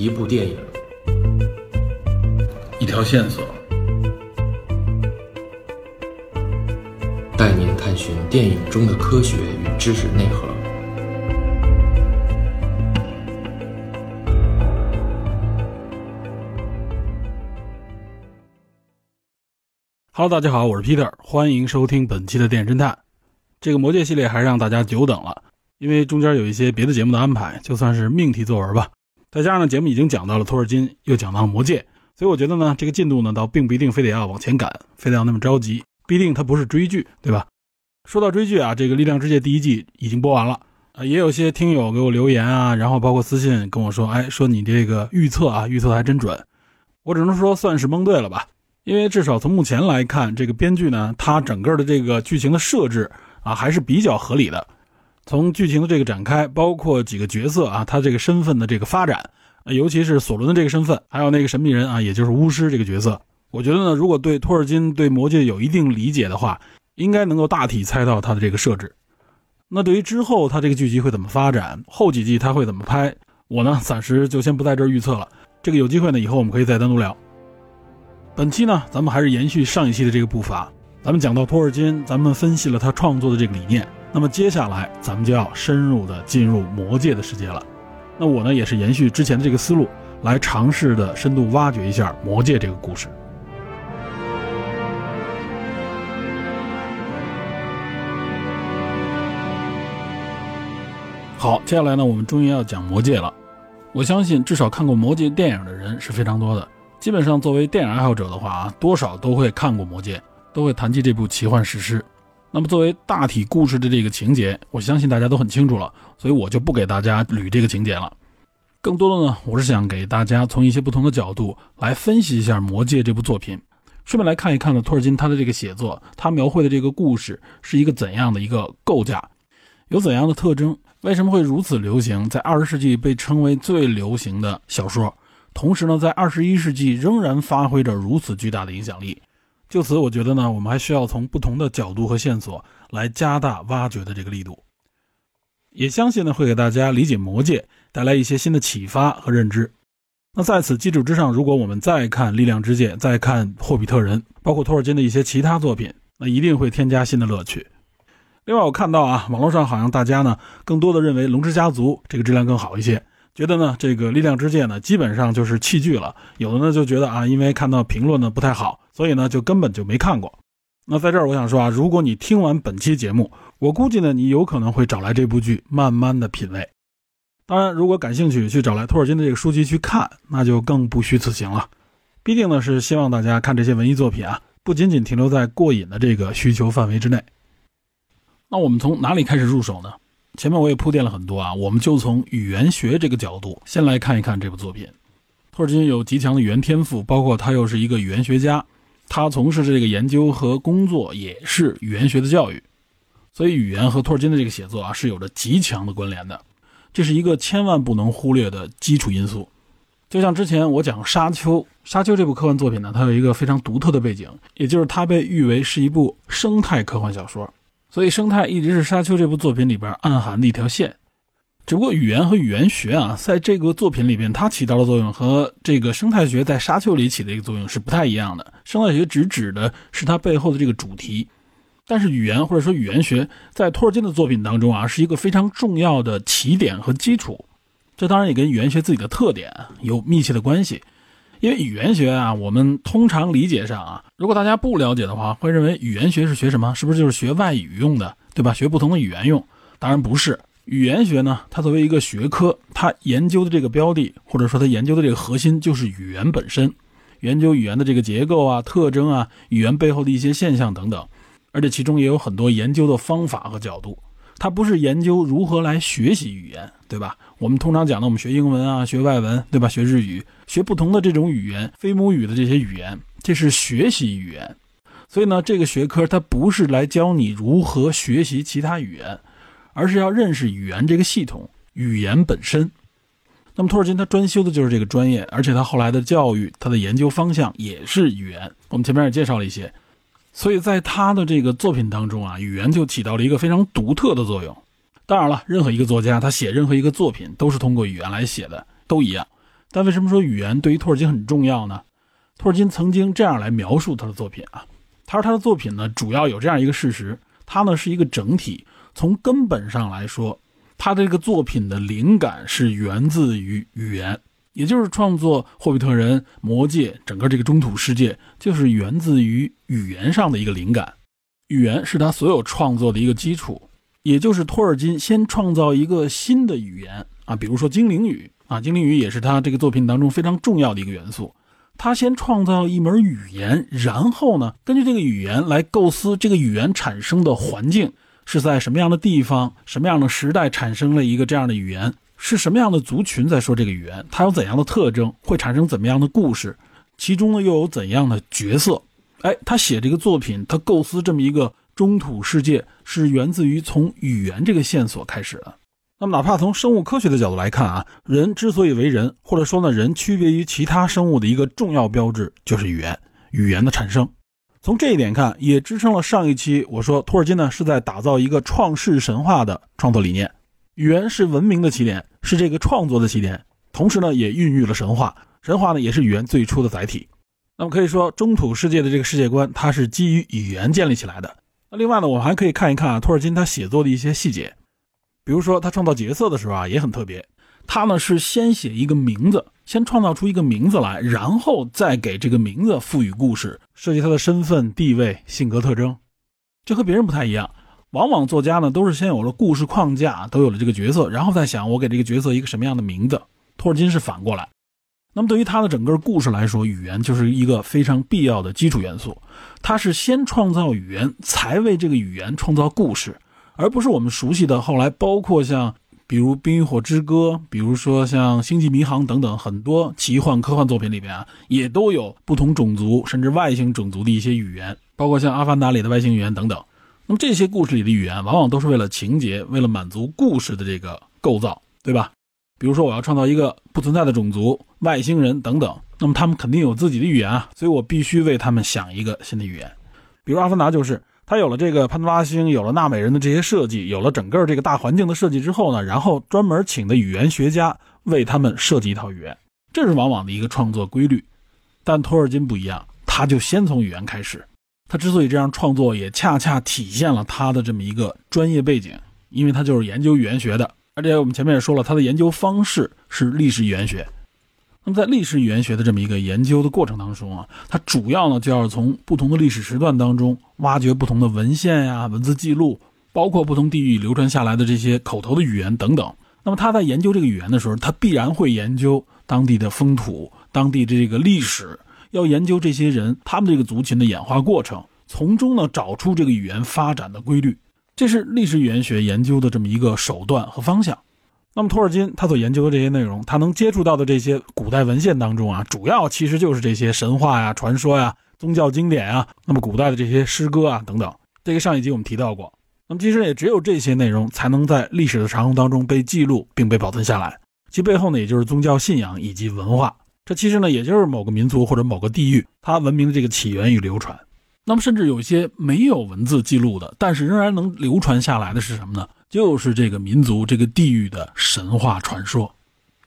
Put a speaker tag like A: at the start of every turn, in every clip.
A: 一部电影，
B: 一条线索，
A: 带您探寻电影中的科学与知识内核。
B: Hello，大家好，我是 Peter，欢迎收听本期的电影侦探。这个魔戒系列还是让大家久等了，因为中间有一些别的节目的安排，就算是命题作文吧。再加上呢，节目已经讲到了托尔金，又讲到了魔戒，所以我觉得呢，这个进度呢，倒并不一定非得要往前赶，非得要那么着急。毕竟它不是追剧，对吧？说到追剧啊，这个《力量之戒》第一季已经播完了，啊，也有些听友给我留言啊，然后包括私信跟我说，哎，说你这个预测啊，预测的还真准。我只能说算是蒙对了吧，因为至少从目前来看，这个编剧呢，他整个的这个剧情的设置啊，还是比较合理的。从剧情的这个展开，包括几个角色啊，他这个身份的这个发展，尤其是索伦的这个身份，还有那个神秘人啊，也就是巫师这个角色，我觉得呢，如果对托尔金对魔戒有一定理解的话，应该能够大体猜到他的这个设置。那对于之后他这个剧集会怎么发展，后几季他会怎么拍，我呢暂时就先不在这儿预测了。这个有机会呢，以后我们可以再单独聊。本期呢，咱们还是延续上一期的这个步伐，咱们讲到托尔金，咱们分析了他创作的这个理念。那么接下来，咱们就要深入的进入魔界的世界了。那我呢，也是延续之前的这个思路，来尝试的深度挖掘一下魔界这个故事。好，接下来呢，我们终于要讲魔界了。我相信，至少看过魔界电影的人是非常多的。基本上，作为电影爱好者的话啊，多少都会看过魔界，都会谈及这部奇幻史诗。那么，作为大体故事的这个情节，我相信大家都很清楚了，所以我就不给大家捋这个情节了。更多的呢，我是想给大家从一些不同的角度来分析一下《魔戒》这部作品，顺便来看一看呢，托尔金他的这个写作，他描绘的这个故事是一个怎样的一个构架，有怎样的特征，为什么会如此流行，在二十世纪被称为最流行的小说，同时呢，在二十一世纪仍然发挥着如此巨大的影响力。就此，我觉得呢，我们还需要从不同的角度和线索来加大挖掘的这个力度，也相信呢，会给大家理解魔戒带来一些新的启发和认知。那在此基础之上，如果我们再看《力量之戒》，再看《霍比特人》，包括托尔金的一些其他作品，那一定会添加新的乐趣。另外，我看到啊，网络上好像大家呢，更多的认为《龙之家族》这个质量更好一些。觉得呢，这个《力量之戒》呢，基本上就是弃剧了。有的呢就觉得啊，因为看到评论呢不太好，所以呢就根本就没看过。那在这儿我想说啊，如果你听完本期节目，我估计呢你有可能会找来这部剧慢慢的品味。当然，如果感兴趣去找来托尔金的这个书籍去看，那就更不虚此行了。必定呢是希望大家看这些文艺作品啊，不仅仅停留在过瘾的这个需求范围之内。那我们从哪里开始入手呢？前面我也铺垫了很多啊，我们就从语言学这个角度先来看一看这部作品。托尔金有极强的语言天赋，包括他又是一个语言学家，他从事这个研究和工作也是语言学的教育，所以语言和托尔金的这个写作啊是有着极强的关联的，这是一个千万不能忽略的基础因素。就像之前我讲《沙丘》，《沙丘》这部科幻作品呢，它有一个非常独特的背景，也就是它被誉为是一部生态科幻小说。所以，生态一直是《沙丘》这部作品里边暗含的一条线。只不过，语言和语言学啊，在这个作品里边，它起到的作用和这个生态学在《沙丘》里起的一个作用是不太一样的。生态学只指的是它背后的这个主题，但是语言或者说语言学在托尔金的作品当中啊，是一个非常重要的起点和基础。这当然也跟语言学自己的特点有密切的关系。因为语言学啊，我们通常理解上啊，如果大家不了解的话，会认为语言学是学什么？是不是就是学外语用的，对吧？学不同的语言用？当然不是。语言学呢，它作为一个学科，它研究的这个标的，或者说它研究的这个核心，就是语言本身，研究语言的这个结构啊、特征啊、语言背后的一些现象等等。而且其中也有很多研究的方法和角度。它不是研究如何来学习语言，对吧？我们通常讲的，我们学英文啊，学外文，对吧？学日语，学不同的这种语言，非母语的这些语言，这是学习语言。所以呢，这个学科它不是来教你如何学习其他语言，而是要认识语言这个系统，语言本身。那么托尔金他专修的就是这个专业，而且他后来的教育，他的研究方向也是语言。我们前面也介绍了一些。所以在他的这个作品当中啊，语言就起到了一个非常独特的作用。当然了，任何一个作家他写任何一个作品都是通过语言来写的，都一样。但为什么说语言对于托尔金很重要呢？托尔金曾经这样来描述他的作品啊，他说他的作品呢，主要有这样一个事实，它呢是一个整体，从根本上来说，他的这个作品的灵感是源自于语言，也就是创作《霍比特人》《魔戒》整个这个中土世界，就是源自于语言上的一个灵感。语言是他所有创作的一个基础，也就是托尔金先创造一个新的语言啊，比如说精灵语啊，精灵语也是他这个作品当中非常重要的一个元素。他先创造一门语言，然后呢，根据这个语言来构思这个语言产生的环境是在什么样的地方、什么样的时代产生了一个这样的语言，是什么样的族群在说这个语言，它有怎样的特征，会产生怎么样的故事，其中呢又有怎样的角色？哎，他写这个作品，他构思这么一个中土世界，是源自于从语言这个线索开始的。那么，哪怕从生物科学的角度来看啊，人之所以为人，或者说呢，人区别于其他生物的一个重要标志就是语言，语言的产生。从这一点看，也支撑了上一期我说托尔金呢是在打造一个创世神话的创作理念。语言是文明的起点，是这个创作的起点，同时呢也孕育了神话。神话呢也是语言最初的载体。那么可以说，中土世界的这个世界观，它是基于语言建立起来的。那另外呢，我们还可以看一看啊，托尔金他写作的一些细节。比如说，他创造角色的时候啊，也很特别。他呢是先写一个名字，先创造出一个名字来，然后再给这个名字赋予故事，设计他的身份、地位、性格特征。这和别人不太一样。往往作家呢都是先有了故事框架，都有了这个角色，然后再想我给这个角色一个什么样的名字。托尔金是反过来。那么对于他的整个故事来说，语言就是一个非常必要的基础元素。他是先创造语言，才为这个语言创造故事。而不是我们熟悉的后来，包括像比如《冰与火之歌》，比如说像《星际迷航》等等很多奇幻科幻作品里边啊，也都有不同种族甚至外星种族的一些语言，包括像《阿凡达》里的外星语言等等。那么这些故事里的语言，往往都是为了情节，为了满足故事的这个构造，对吧？比如说我要创造一个不存在的种族，外星人等等，那么他们肯定有自己的语言啊，所以我必须为他们想一个新的语言。比如《阿凡达》就是。他有了这个潘多拉星，有了纳美人的这些设计，有了整个这个大环境的设计之后呢，然后专门请的语言学家为他们设计一套语言，这是往往的一个创作规律。但托尔金不一样，他就先从语言开始。他之所以这样创作，也恰恰体现了他的这么一个专业背景，因为他就是研究语言学的，而且我们前面也说了，他的研究方式是历史语言学。那么在历史语言学的这么一个研究的过程当中啊，它主要呢就要从不同的历史时段当中挖掘不同的文献呀、文字记录，包括不同地域流传下来的这些口头的语言等等。那么他在研究这个语言的时候，他必然会研究当地的风土、当地的这个历史，要研究这些人他们这个族群的演化过程，从中呢找出这个语言发展的规律。这是历史语言学研究的这么一个手段和方向。那么托尔金他所研究的这些内容，他能接触到的这些古代文献当中啊，主要其实就是这些神话呀、传说呀、宗教经典啊，那么古代的这些诗歌啊等等。这个上一集我们提到过。那么其实也只有这些内容才能在历史的长河当中被记录并被保存下来。其背后呢，也就是宗教信仰以及文化。这其实呢，也就是某个民族或者某个地域它文明的这个起源与流传。那么甚至有一些没有文字记录的，但是仍然能流传下来的是什么呢？就是这个民族、这个地域的神话传说，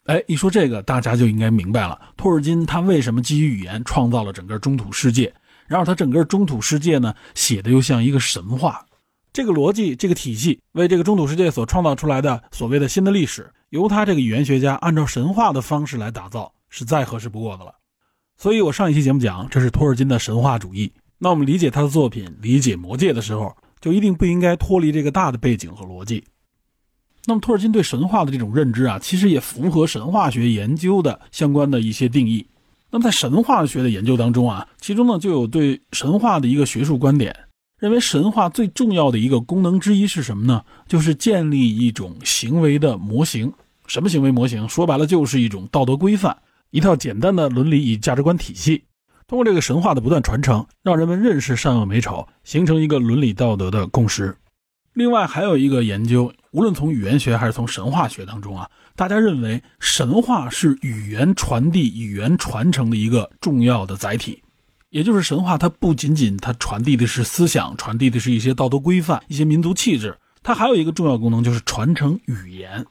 B: 哎，一说这个，大家就应该明白了，托尔金他为什么基于语言创造了整个中土世界，然后他整个中土世界呢写的又像一个神话，这个逻辑、这个体系为这个中土世界所创造出来的所谓的新的历史，由他这个语言学家按照神话的方式来打造，是再合适不过的了。所以我上一期节目讲，这是托尔金的神话主义。那我们理解他的作品、理解魔戒的时候。就一定不应该脱离这个大的背景和逻辑。那么，托尔金对神话的这种认知啊，其实也符合神话学研究的相关的一些定义。那么，在神话学的研究当中啊，其中呢就有对神话的一个学术观点，认为神话最重要的一个功能之一是什么呢？就是建立一种行为的模型。什么行为模型？说白了就是一种道德规范，一套简单的伦理与价值观体系。通过这个神话的不断传承，让人们认识善恶美丑，形成一个伦理道德的共识。另外，还有一个研究，无论从语言学还是从神话学当中啊，大家认为神话是语言传递、语言传承的一个重要的载体。也就是神话，它不仅仅它传递的是思想，传递的是一些道德规范、一些民族气质，它还有一个重要功能，就是传承语言。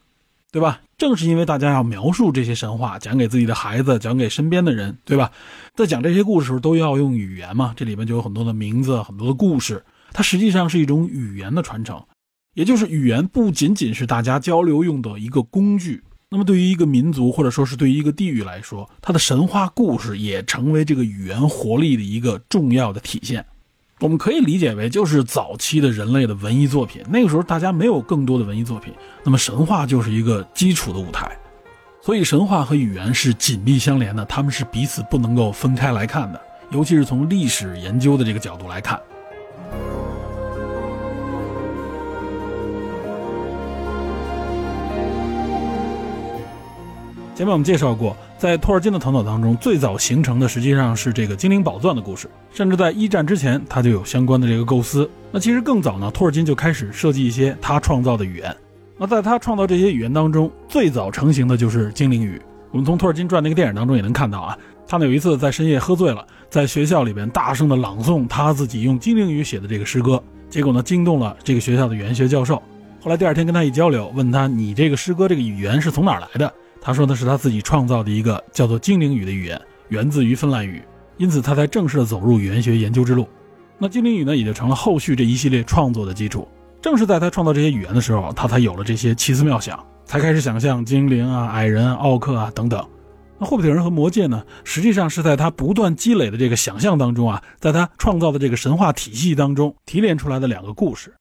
B: 对吧？正是因为大家要描述这些神话，讲给自己的孩子，讲给身边的人，对吧？在讲这些故事时候都要用语言嘛，这里面就有很多的名字，很多的故事，它实际上是一种语言的传承，也就是语言不仅仅是大家交流用的一个工具。那么对于一个民族或者说是对于一个地域来说，它的神话故事也成为这个语言活力的一个重要的体现。我们可以理解为，就是早期的人类的文艺作品。那个时候大家没有更多的文艺作品，那么神话就是一个基础的舞台。所以神话和语言是紧密相连的，他们是彼此不能够分开来看的。尤其是从历史研究的这个角度来看。前面我们介绍过，在托尔金的头脑当中，最早形成的实际上是这个精灵宝钻的故事，甚至在一战之前，他就有相关的这个构思。那其实更早呢，托尔金就开始设计一些他创造的语言。那在他创造这些语言当中，最早成型的就是精灵语。我们从托尔金传那个电影当中也能看到啊，他呢有一次在深夜喝醉了，在学校里边大声的朗诵他自己用精灵语写的这个诗歌，结果呢惊动了这个学校的语言学教授。后来第二天跟他一交流，问他你这个诗歌这个语言是从哪来的？他说的是他自己创造的一个叫做精灵语的语言，源自于芬兰语，因此他才正式的走入语言学研究之路。那精灵语呢，也就成了后续这一系列创作的基础。正是在他创造这些语言的时候，他才有了这些奇思妙想，才开始想象精灵啊、矮人、奥克啊等等。那霍比特人和魔戒呢，实际上是在他不断积累的这个想象当中啊，在他创造的这个神话体系当中提炼出来的两个故事。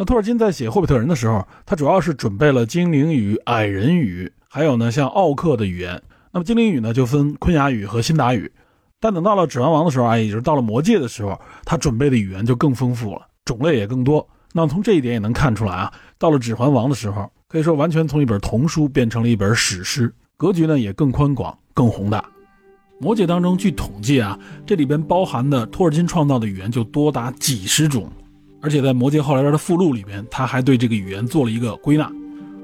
B: 那托尔金在写霍比特人的时候，他主要是准备了精灵语、矮人语。还有呢，像奥克的语言，那么精灵语呢就分昆雅语和辛达语。但等到了指环王的时候啊，也就是到了魔戒的时候，他准备的语言就更丰富了，种类也更多。那从这一点也能看出来啊，到了指环王的时候，可以说完全从一本童书变成了一本史诗，格局呢也更宽广、更宏大。魔戒当中，据统计啊，这里边包含的托尔金创造的语言就多达几十种，而且在魔戒后来边的附录里边，他还对这个语言做了一个归纳。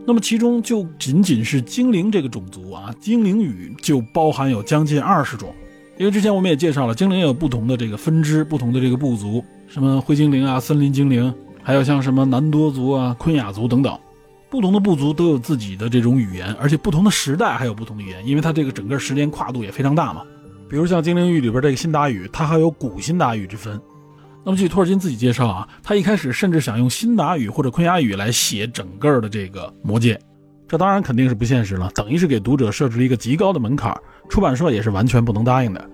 B: 那么其中就仅仅是精灵这个种族啊，精灵语就包含有将近二十种。因为之前我们也介绍了，精灵有不同的这个分支，不同的这个部族，什么灰精灵啊、森林精灵，还有像什么南多族啊、昆雅族等等，不同的部族都有自己的这种语言，而且不同的时代还有不同的语言，因为它这个整个时间跨度也非常大嘛。比如像精灵语里边这个辛达语，它还有古辛达语之分。那么据托尔金自己介绍啊，他一开始甚至想用辛达语或者昆雅语来写整个的这个魔戒，这当然肯定是不现实了，等于是给读者设置了一个极高的门槛，出版社也是完全不能答应的。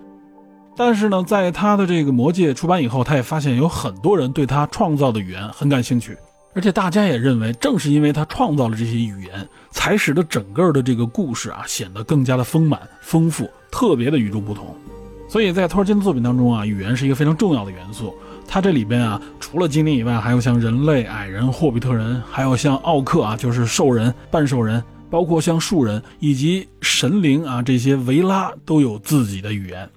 B: 但是呢，在他的这个魔戒出版以后，他也发现有很多人对他创造的语言很感兴趣，而且大家也认为，正是因为他创造了这些语言，才使得整个的这个故事啊显得更加的丰满、丰富，特别的与众不同。所以在托尔金的作品当中啊，语言是一个非常重要的元素。它这里边啊，除了精灵以外，还有像人类、矮人、霍比特人，还有像奥克啊，就是兽人、半兽人，包括像树人以及神灵啊，这些维拉都有自己的语言。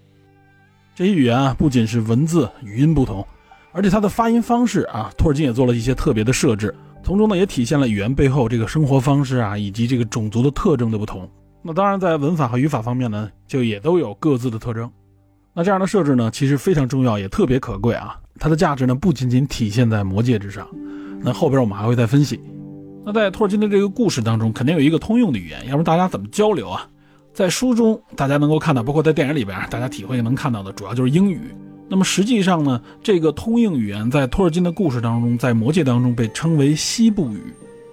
B: 这些语言啊，不仅是文字语音不同，而且它的发音方式啊，托尔金也做了一些特别的设置，从中呢也体现了语言背后这个生活方式啊，以及这个种族的特征的不同。那当然，在文法和语法方面呢，就也都有各自的特征。那这样的设置呢，其实非常重要，也特别可贵啊。它的价值呢，不仅仅体现在魔戒之上。那后边我们还会再分析。那在托尔金的这个故事当中，肯定有一个通用的语言，要不然大家怎么交流啊？在书中大家能够看到，包括在电影里边，大家体会能看到的，主要就是英语。那么实际上呢，这个通用语言在托尔金的故事当中，在魔戒当中被称为西部语。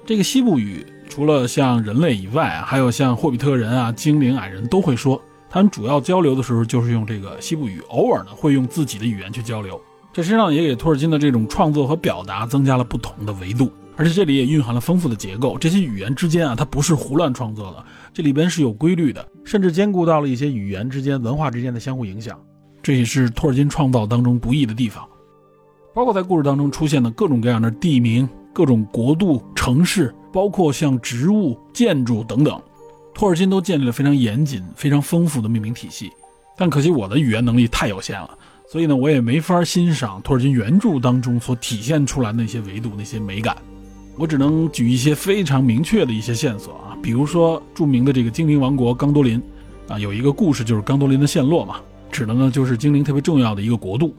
B: 这个西部语除了像人类以外，还有像霍比特人啊、精灵、矮人都会说。他们主要交流的时候就是用这个西部语，偶尔呢会用自己的语言去交流。这实际上也给托尔金的这种创作和表达增加了不同的维度，而且这里也蕴含了丰富的结构。这些语言之间啊，它不是胡乱创作的，这里边是有规律的，甚至兼顾到了一些语言之间、文化之间的相互影响。这也是托尔金创造当中不易的地方。包括在故事当中出现的各种各样的地名、各种国度、城市，包括像植物、建筑等等，托尔金都建立了非常严谨、非常丰富的命名体系。但可惜我的语言能力太有限了。所以呢，我也没法欣赏托尔金原著当中所体现出来那些维度、那些美感。我只能举一些非常明确的一些线索啊，比如说著名的这个精灵王国刚多林，啊，有一个故事就是刚多林的陷落嘛，指的呢就是精灵特别重要的一个国度。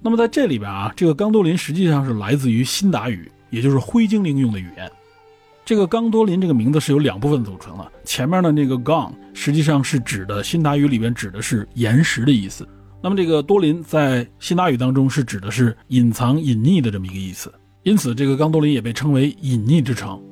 B: 那么在这里边啊，这个刚多林实际上是来自于辛达语，也就是灰精灵用的语言。这个冈多林这个名字是由两部分组成的，前面的那个 “gang” 实际上是指的辛达语里边指的是岩石的意思。那么这个多林在辛达语当中是指的是隐藏、隐匿的这么一个意思，因此这个冈多林也被称为隐匿之城。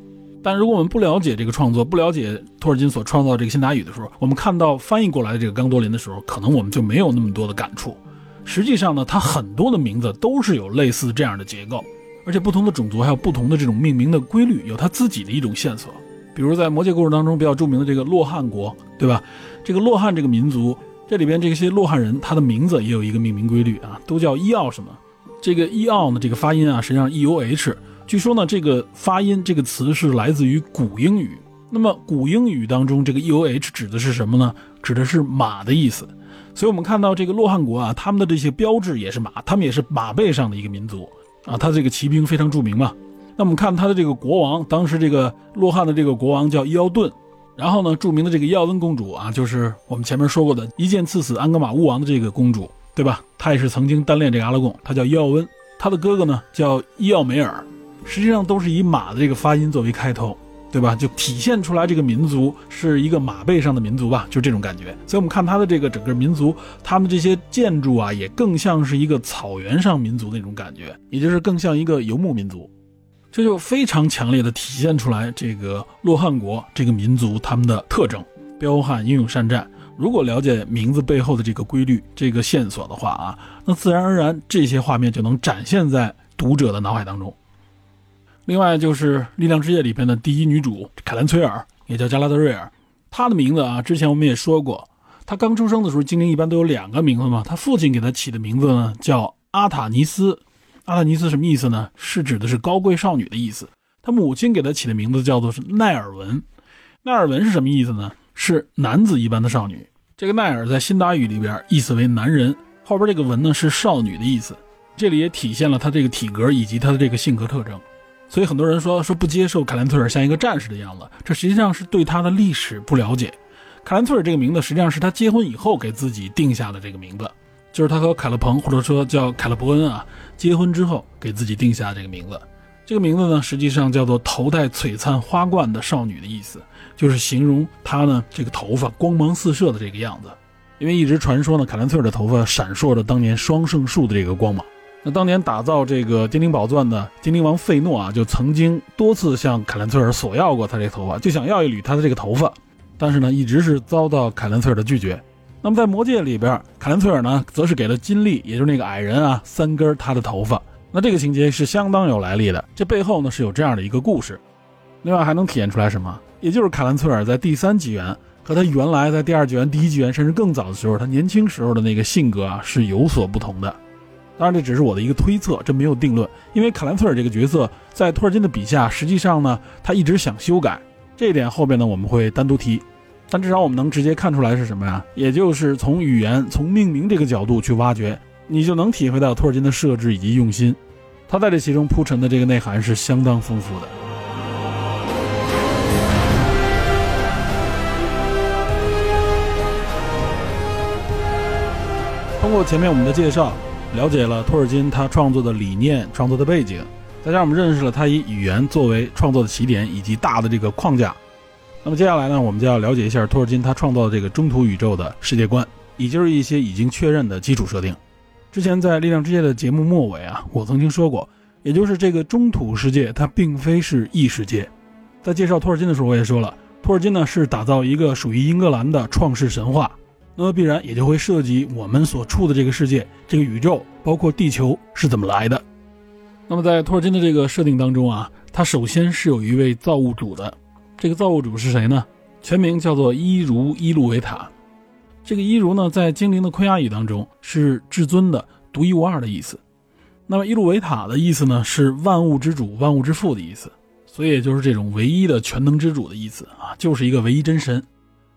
B: 但如果我们不了解这个创作，不了解托尔金所创造这个辛达语的时候，我们看到翻译过来的这个冈多林的时候，可能我们就没有那么多的感触。实际上呢，它很多的名字都是有类似这样的结构，而且不同的种族还有不同的这种命名的规律，有它自己的一种线索。比如在魔戒故事当中比较著名的这个洛汗国，对吧？这个洛汗这个民族。这里边这些洛汗人，他的名字也有一个命名规律啊，都叫伊奥什么？这个伊奥呢，这个发音啊，实际上 E O H。据说呢，这个发音这个词是来自于古英语。那么古英语当中，这个 E O H 指的是什么呢？指的是马的意思。所以我们看到这个洛汗国啊，他们的这些标志也是马，他们也是马背上的一个民族啊。他这个骑兵非常著名嘛。那我们看他的这个国王，当时这个洛汗的这个国王叫伊奥顿。然后呢，著名的这个伊奥温公主啊，就是我们前面说过的一剑刺死安格玛巫王的这个公主，对吧？她也是曾经单恋这个阿拉贡，她叫伊奥温。她的哥哥呢叫伊奥梅尔，实际上都是以马的这个发音作为开头，对吧？就体现出来这个民族是一个马背上的民族吧，就这种感觉。所以我们看他的这个整个民族，他们这些建筑啊，也更像是一个草原上民族的那种感觉，也就是更像一个游牧民族。这就非常强烈的体现出来这个洛汗国这个民族他们的特征，彪悍、英勇、善战。如果了解名字背后的这个规律、这个线索的话啊，那自然而然这些画面就能展现在读者的脑海当中。另外就是《力量之夜》里边的第一女主凯兰崔尔，也叫加拉德瑞尔。她的名字啊，之前我们也说过，她刚出生的时候，精灵一般都有两个名字嘛。她父亲给她起的名字呢叫阿塔尼斯。阿特尼斯什么意思呢？是指的是高贵少女的意思。他母亲给她起的名字叫做是奈尔文。奈尔文是什么意思呢？是男子一般的少女。这个奈尔在辛达语里边意思为男人，后边这个文呢是少女的意思。这里也体现了她这个体格以及她的这个性格特征。所以很多人说说不接受凯兰特尔像一个战士的样子，这实际上是对她的历史不了解。凯兰特尔这个名字实际上是他结婚以后给自己定下的这个名字。就是他和凯勒彭，或者说叫凯勒伯恩啊，结婚之后给自己定下这个名字。这个名字呢，实际上叫做头戴璀璨花冠的少女的意思，就是形容她呢这个头发光芒四射的这个样子。因为一直传说呢，凯兰翠尔的头发闪烁着当年双圣树的这个光芒。那当年打造这个精灵宝钻的精灵王费诺啊，就曾经多次向凯兰翠尔索要过他这头发，就想要一缕他的这个头发，但是呢，一直是遭到凯兰翠尔的拒绝。那么在魔戒里边，凯兰崔尔呢，则是给了金利，也就是那个矮人啊，三根他的头发。那这个情节是相当有来历的，这背后呢是有这样的一个故事。另外还能体现出来什么？也就是凯兰崔尔在第三纪元和他原来在第二纪元、第一纪元甚至更早的时候，他年轻时候的那个性格啊是有所不同的。当然这只是我的一个推测，这没有定论。因为凯兰崔尔这个角色在托尔金的笔下，实际上呢他一直想修改这一点，后边呢我们会单独提。但至少我们能直接看出来是什么呀？也就是从语言、从命名这个角度去挖掘，你就能体会到托尔金的设置以及用心。他在这其中铺陈的这个内涵是相当丰富的。通过前面我们的介绍，了解了托尔金他创作的理念、创作的背景，再加上我们认识了他以语言作为创作的起点以及大的这个框架。那么接下来呢，我们就要了解一下托尔金他创造的这个中土宇宙的世界观，也就是一些已经确认的基础设定。之前在《力量之夜》的节目末尾啊，我曾经说过，也就是这个中土世界它并非是异世界。在介绍托尔金的时候，我也说了，托尔金呢是打造一个属于英格兰的创世神话，那么必然也就会涉及我们所处的这个世界、这个宇宙，包括地球是怎么来的。那么在托尔金的这个设定当中啊，他首先是有一位造物主的。这个造物主是谁呢？全名叫做伊如伊路维塔。这个伊如呢，在精灵的昆雅语当中是至尊的、独一无二的意思。那么伊路维塔的意思呢，是万物之主、万物之父的意思。所以也就是这种唯一的全能之主的意思啊，就是一个唯一真神。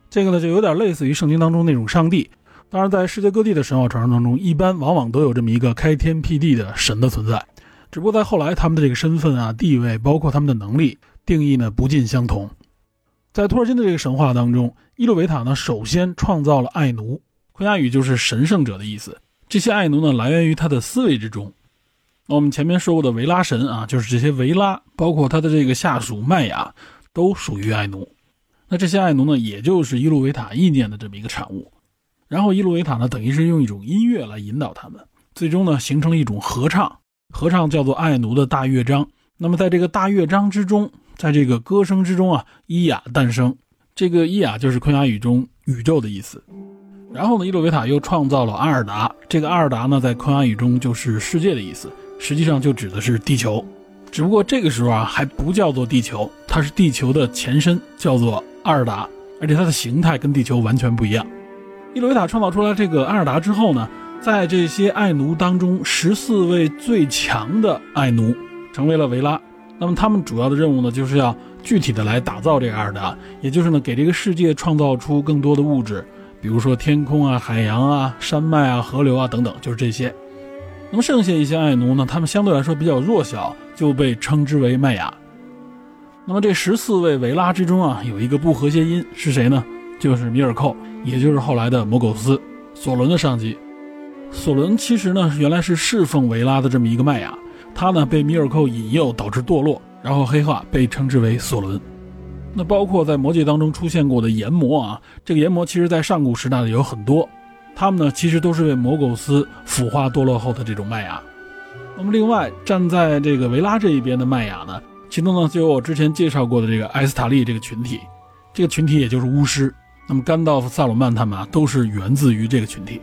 B: 这个呢，就有点类似于圣经当中那种上帝。当然，在世界各地的神话传说当中，一般往往都有这么一个开天辟地的神的存在。只不过在后来，他们的这个身份啊、地位，包括他们的能力。定义呢不尽相同，在托尔金的这个神话当中，伊洛维塔呢首先创造了爱奴，昆雅语就是神圣者的意思。这些爱奴呢来源于他的思维之中。那我们前面说过的维拉神啊，就是这些维拉，包括他的这个下属麦雅，都属于爱奴。那这些爱奴呢，也就是伊洛维塔意念的这么一个产物。然后伊洛维塔呢，等于是用一种音乐来引导他们，最终呢，形成了一种合唱。合唱叫做爱奴的大乐章。那么在这个大乐章之中，在这个歌声之中啊，伊雅诞生。这个伊雅就是昆雅语中宇宙的意思。然后呢，伊洛维塔又创造了阿尔达。这个阿尔达呢，在昆雅语中就是世界的意思，实际上就指的是地球。只不过这个时候啊，还不叫做地球，它是地球的前身，叫做阿尔达，而且它的形态跟地球完全不一样。伊洛维塔创造出来这个阿尔达之后呢，在这些爱奴当中，十四位最强的爱奴成为了维拉。那么他们主要的任务呢，就是要具体的来打造这个阿尔达，也就是呢，给这个世界创造出更多的物质。比如说天空啊、海洋啊、山脉啊、河流啊等等，就是这些。那么剩下一些爱奴呢，他们相对来说比较弱小，就被称之为麦雅。那么这十四位维拉之中啊，有一个不和谐音是谁呢？就是米尔寇，也就是后来的摩苟斯，索伦的上级。索伦其实呢，原来是侍奉维拉的这么一个麦雅，他呢被米尔寇引诱，导致堕落，然后黑化，被称之为索伦。那包括在魔界当中出现过的炎魔啊，这个炎魔其实在上古时代的有很多，他们呢其实都是被魔苟斯腐化堕落后的这种麦芽。那么另外站在这个维拉这一边的麦芽呢，其中呢就有我之前介绍过的这个埃斯塔利这个群体，这个群体也就是巫师。那么甘道夫、萨鲁曼他们啊都是源自于这个群体，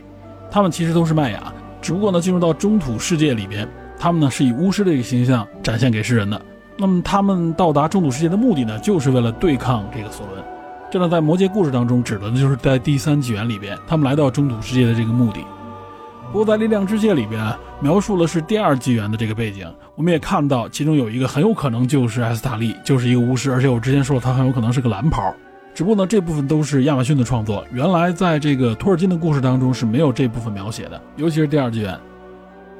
B: 他们其实都是麦芽，只不过呢进入到中土世界里边，他们呢是以巫师的这个形象展现给世人的。那么他们到达中土世界的目的呢，就是为了对抗这个索伦。这呢，在魔界故事当中指的，就是在第三纪元里边，他们来到中土世界的这个目的。不过在力量之界里边描述的是第二纪元的这个背景，我们也看到其中有一个很有可能就是埃斯塔利，就是一个巫师，而且我之前说了，他很有可能是个蓝袍。只不过呢，这部分都是亚马逊的创作，原来在这个托尔金的故事当中是没有这部分描写的，尤其是第二纪元。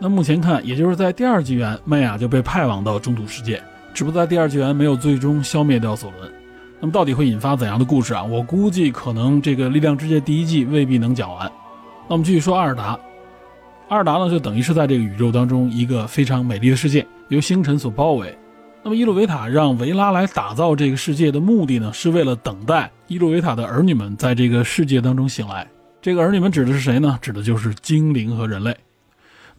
B: 那目前看，也就是在第二纪元，麦雅就被派往到中土世界。只不过在第二纪元没有最终消灭掉索伦，那么到底会引发怎样的故事啊？我估计可能这个力量之界第一季未必能讲完。那我们继续说阿尔达，阿尔达呢就等于是在这个宇宙当中一个非常美丽的世界，由星辰所包围。那么伊洛维塔让维拉来打造这个世界的目的呢，是为了等待伊洛维塔的儿女们在这个世界当中醒来。这个儿女们指的是谁呢？指的就是精灵和人类。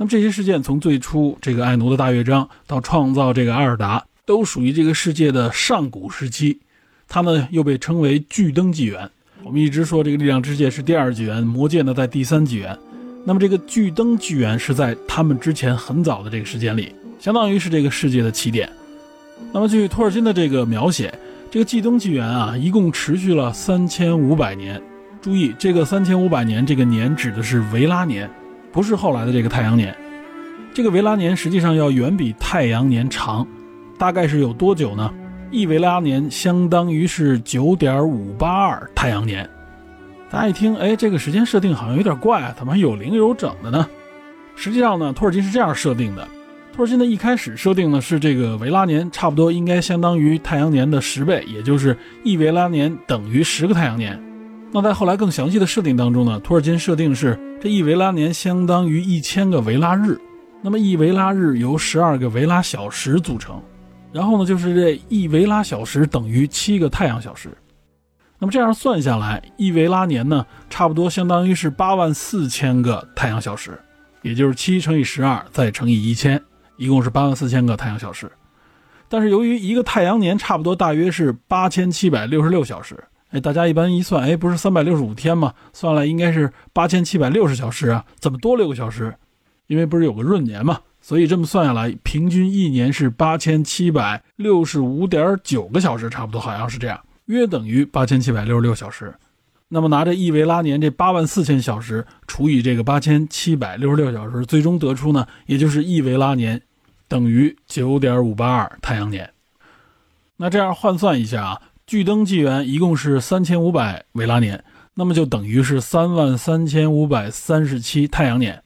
B: 那么这些事件从最初这个爱奴的大乐章到创造这个阿尔达。都属于这个世界的上古时期，它呢又被称为巨灯纪元。我们一直说这个力量之界是第二纪元，魔界呢在第三纪元。那么这个巨灯纪元是在他们之前很早的这个时间里，相当于是这个世界的起点。那么据托尔金的这个描写，这个巨灯纪元啊，一共持续了三千五百年。注意，这个三千五百年这个年指的是维拉年，不是后来的这个太阳年。这个维拉年实际上要远比太阳年长。大概是有多久呢？一维拉年相当于是九点五八二太阳年。大家一听，哎，这个时间设定好像有点怪啊，怎么还有零有整的呢？实际上呢，托尔金是这样设定的：托尔金的一开始设定呢是这个维拉年差不多应该相当于太阳年的十倍，也就是一维拉年等于十个太阳年。那在后来更详细的设定当中呢，托尔金设定是这一维拉年相当于一千个维拉日，那么一维拉日由十二个维拉小时组成。然后呢，就是这一维拉小时等于七个太阳小时，那么这样算下来，一维拉年呢，差不多相当于是八万四千个太阳小时，也就是七乘以十二再乘以一千，一共是八万四千个太阳小时。但是由于一个太阳年差不多大约是八千七百六十六小时，哎，大家一般一算，哎，不是三百六十五天吗？算来应该是八千七百六十小时啊，怎么多六个小时？因为不是有个闰年嘛。所以这么算下来，平均一年是八千七百六十五点九个小时，差不多好像是这样，约等于八千七百六十六小时。那么拿着一维拉年这八万四千小时除以这个八千七百六十六小时，最终得出呢，也就是一维拉年等于九点五八二太阳年。那这样换算一下啊，巨灯纪元一共是三千五百维拉年，那么就等于是三万三千五百三十七太阳年。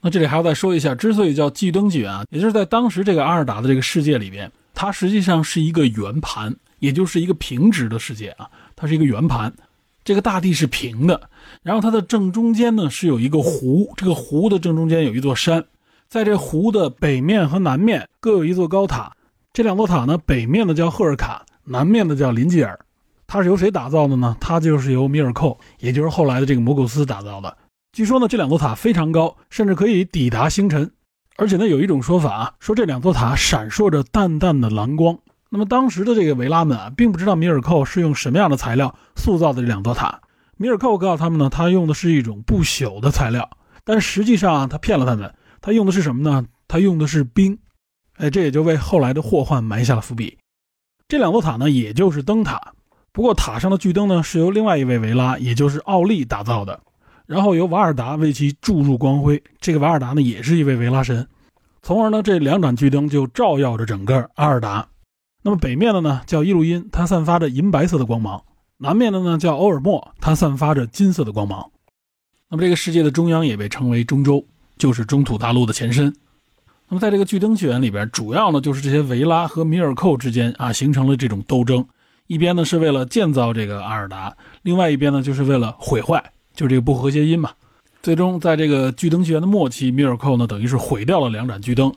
B: 那这里还要再说一下，之所以叫巨灯纪元啊，也就是在当时这个阿尔达的这个世界里边，它实际上是一个圆盘，也就是一个平直的世界啊，它是一个圆盘，这个大地是平的，然后它的正中间呢是有一个湖，这个湖的正中间有一座山，在这湖的北面和南面各有一座高塔，这两座塔呢，北面的叫赫尔卡，南面的叫林吉尔。它是由谁打造的呢？它就是由米尔寇，也就是后来的这个摩古斯打造的。据说呢，这两座塔非常高，甚至可以抵达星辰。而且呢，有一种说法啊，说这两座塔闪烁着淡淡的蓝光。那么当时的这个维拉们啊，并不知道米尔寇是用什么样的材料塑造的这两座塔。米尔寇告诉他们呢，他用的是一种不朽的材料，但实际上他骗了他们。他用的是什么呢？他用的是冰。哎，这也就为后来的祸患埋下了伏笔。这两座塔呢，也就是灯塔。不过塔上的巨灯呢，是由另外一位维拉，也就是奥利打造的，然后由瓦尔达为其注入光辉。这个瓦尔达呢，也是一位维拉神，从而呢，这两盏巨灯就照耀着整个阿尔达。那么北面的呢，叫伊路因，它散发着银白色的光芒；南面的呢，叫欧尔莫，它散发着金色的光芒。那么这个世界的中央也被称为中州，就是中土大陆的前身。那么在这个巨灯起源里边，主要呢就是这些维拉和米尔寇之间啊，形成了这种斗争。一边呢是为了建造这个阿尔达，另外一边呢就是为了毁坏，就是这个不和谐音嘛。最终在这个巨灯纪元的末期，米尔寇呢等于是毁掉了两盏巨灯，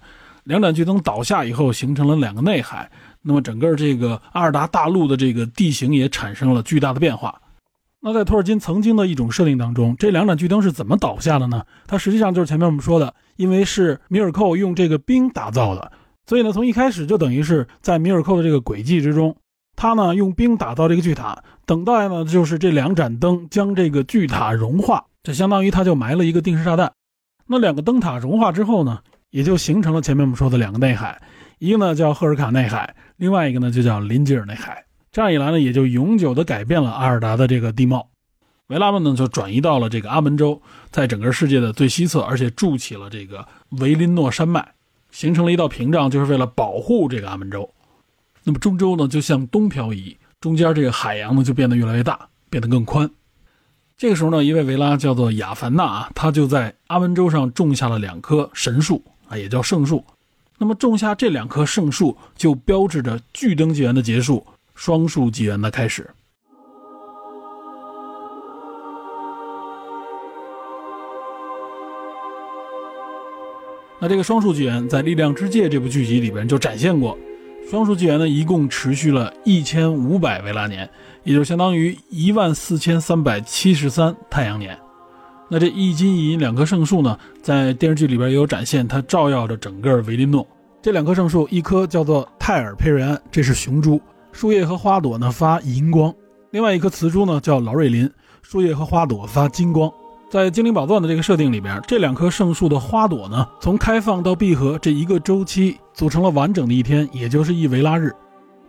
B: 两盏巨灯倒下以后形成了两个内海，那么整个这个阿尔达大陆的这个地形也产生了巨大的变化。那在托尔金曾经的一种设定当中，这两盏巨灯是怎么倒下的呢？它实际上就是前面我们说的，因为是米尔寇用这个冰打造的，所以呢从一开始就等于是在米尔寇的这个轨迹之中。他呢用冰打造这个巨塔，等待呢就是这两盏灯将这个巨塔融化，这相当于他就埋了一个定时炸弹。那两个灯塔融化之后呢，也就形成了前面我们说的两个内海，一个呢叫赫尔卡内海，另外一个呢就叫林吉尔内海。这样一来呢，也就永久的改变了阿尔达的这个地貌。维拉们呢就转移到了这个阿门州，在整个世界的最西侧，而且筑起了这个维林诺山脉，形成了一道屏障，就是为了保护这个阿门州。那么中州呢，就向东漂移，中间这个海洋呢就变得越来越大，变得更宽。这个时候呢，一位维拉叫做亚凡纳啊，他就在阿文州上种下了两棵神树啊，也叫圣树。那么种下这两棵圣树，就标志着巨灯纪元的结束，双树纪元的开始。那这个双树纪元在《力量之戒》这部剧集里边就展现过。双数纪元呢，一共持续了一千五百维拉年，也就相当于一万四千三百七十三太阳年。那这一金一银两棵圣树呢，在电视剧里边也有展现，它照耀着整个维林诺。这两棵圣树，一棵叫做泰尔佩瑞安，这是雄株，树叶和花朵呢发银光；另外一棵雌株呢叫劳瑞林，树叶和花朵发金光。在精灵宝钻的这个设定里边，这两棵圣树的花朵呢，从开放到闭合这一个周期组成了完整的一天，也就是一维拉日。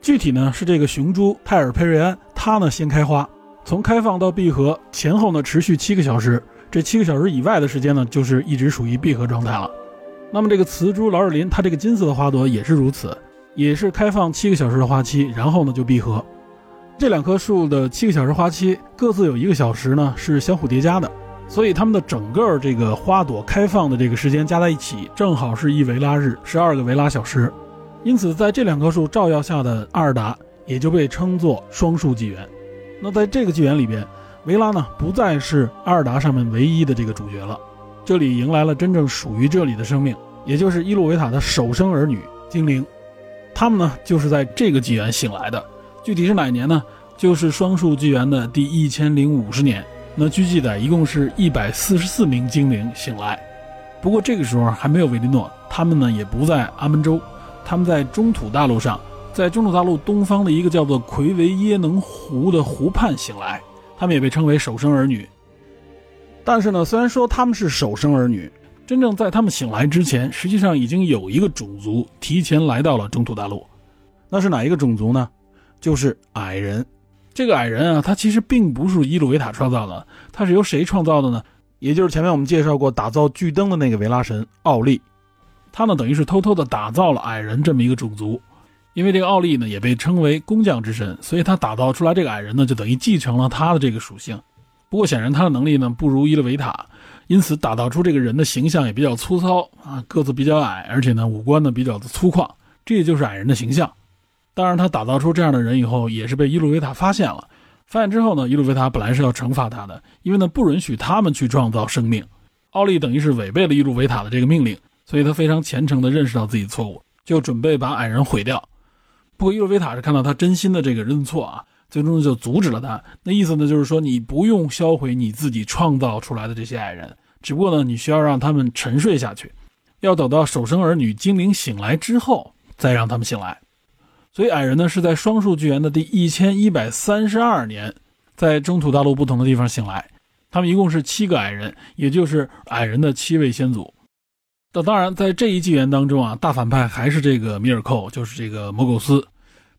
B: 具体呢是这个雄株泰尔佩瑞安，它呢先开花，从开放到闭合前后呢持续七个小时，这七个小时以外的时间呢就是一直属于闭合状态了。那么这个雌株劳尔林，它这个金色的花朵也是如此，也是开放七个小时的花期，然后呢就闭合。这两棵树的七个小时花期各自有一个小时呢是相互叠加的。所以它们的整个这个花朵开放的这个时间加在一起，正好是一维拉日，十二个维拉小时。因此，在这两棵树照耀下的阿尔达也就被称作双树纪元。那在这个纪元里边，维拉呢不再是阿尔达上面唯一的这个主角了，这里迎来了真正属于这里的生命，也就是伊洛维塔的首生儿女精灵。他们呢就是在这个纪元醒来的，具体是哪年呢？就是双树纪元的第一千零五十年。那据记载，一共是一百四十四名精灵醒来。不过这个时候还没有维利诺，他们呢也不在阿门州，他们在中土大陆上，在中土大陆东方的一个叫做奎维耶能湖的湖畔醒来。他们也被称为首生儿女。但是呢，虽然说他们是首生儿女，真正在他们醒来之前，实际上已经有一个种族提前来到了中土大陆。那是哪一个种族呢？就是矮人。这个矮人啊，他其实并不是伊鲁维塔创造的，他是由谁创造的呢？也就是前面我们介绍过打造巨灯的那个维拉神奥利，他呢等于是偷偷的打造了矮人这么一个种族。因为这个奥利呢也被称为工匠之神，所以他打造出来这个矮人呢就等于继承了他的这个属性。不过显然他的能力呢不如伊鲁维塔，因此打造出这个人的形象也比较粗糙啊，个子比较矮，而且呢五官呢比较的粗犷，这也就是矮人的形象。当然，他打造出这样的人以后，也是被伊鲁维塔发现了。发现之后呢，伊鲁维塔本来是要惩罚他的，因为呢不允许他们去创造生命。奥利等于是违背了伊鲁维塔的这个命令，所以他非常虔诚地认识到自己错误，就准备把矮人毁掉。不过伊洛维塔是看到他真心的这个认错啊，最终就阻止了他。那意思呢，就是说你不用销毁你自己创造出来的这些矮人，只不过呢，你需要让他们沉睡下去，要等到首生儿女精灵醒来之后再让他们醒来。所以矮人呢是在双树纪元的第一千一百三十二年，在中土大陆不同的地方醒来。他们一共是七个矮人，也就是矮人的七位先祖。那当然，在这一纪元当中啊，大反派还是这个米尔寇，就是这个摩苟斯。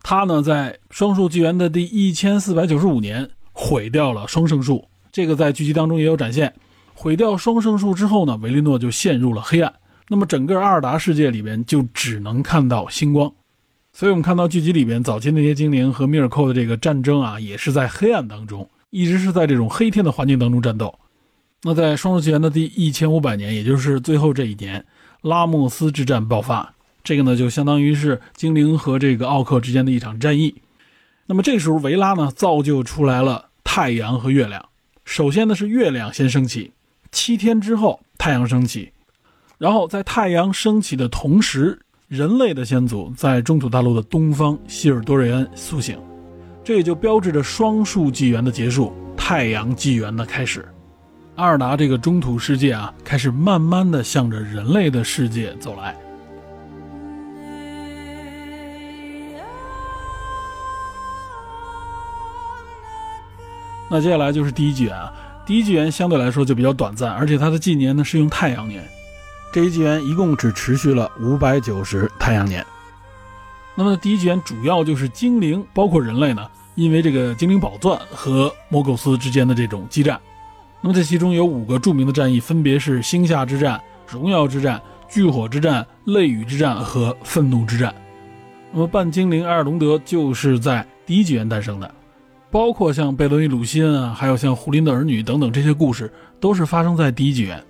B: 他呢，在双树纪元的第一千四百九十五年毁掉了双圣树，这个在剧集当中也有展现。毁掉双圣树之后呢，维利诺就陷入了黑暗。那么整个阿尔达世界里边就只能看到星光。所以我们看到剧集里边早期那些精灵和米尔寇的这个战争啊，也是在黑暗当中，一直是在这种黑天的环境当中战斗。那在双树纪元的第一千五百年，也就是最后这一年，拉莫斯之战爆发。这个呢，就相当于是精灵和这个奥克之间的一场战役。那么这时候，维拉呢造就出来了太阳和月亮。首先呢是月亮先升起，七天之后太阳升起，然后在太阳升起的同时，人类的先祖在中土大陆的东方希尔多瑞恩苏醒，这也就标志着双树纪元的结束，太阳纪元的开始。阿尔达这个中土世界啊，开始慢慢的向着人类的世界走来。那接下来就是第一纪元啊，第一纪元相对来说就比较短暂，而且它的纪年呢是用太阳年。这一纪元一共只持续了五百九十太阳年。那么第一纪元主要就是精灵，包括人类呢，因为这个精灵宝钻和摩苟斯之间的这种激战。那么这其中有五个著名的战役，分别是星下之战、荣耀之战、巨火之战、泪雨之战和愤怒之战。那么半精灵埃尔隆德就是在第一纪元诞生的，包括像贝伦与鲁辛啊，还有像胡林的儿女等等这些故事，都是发生在第一纪元。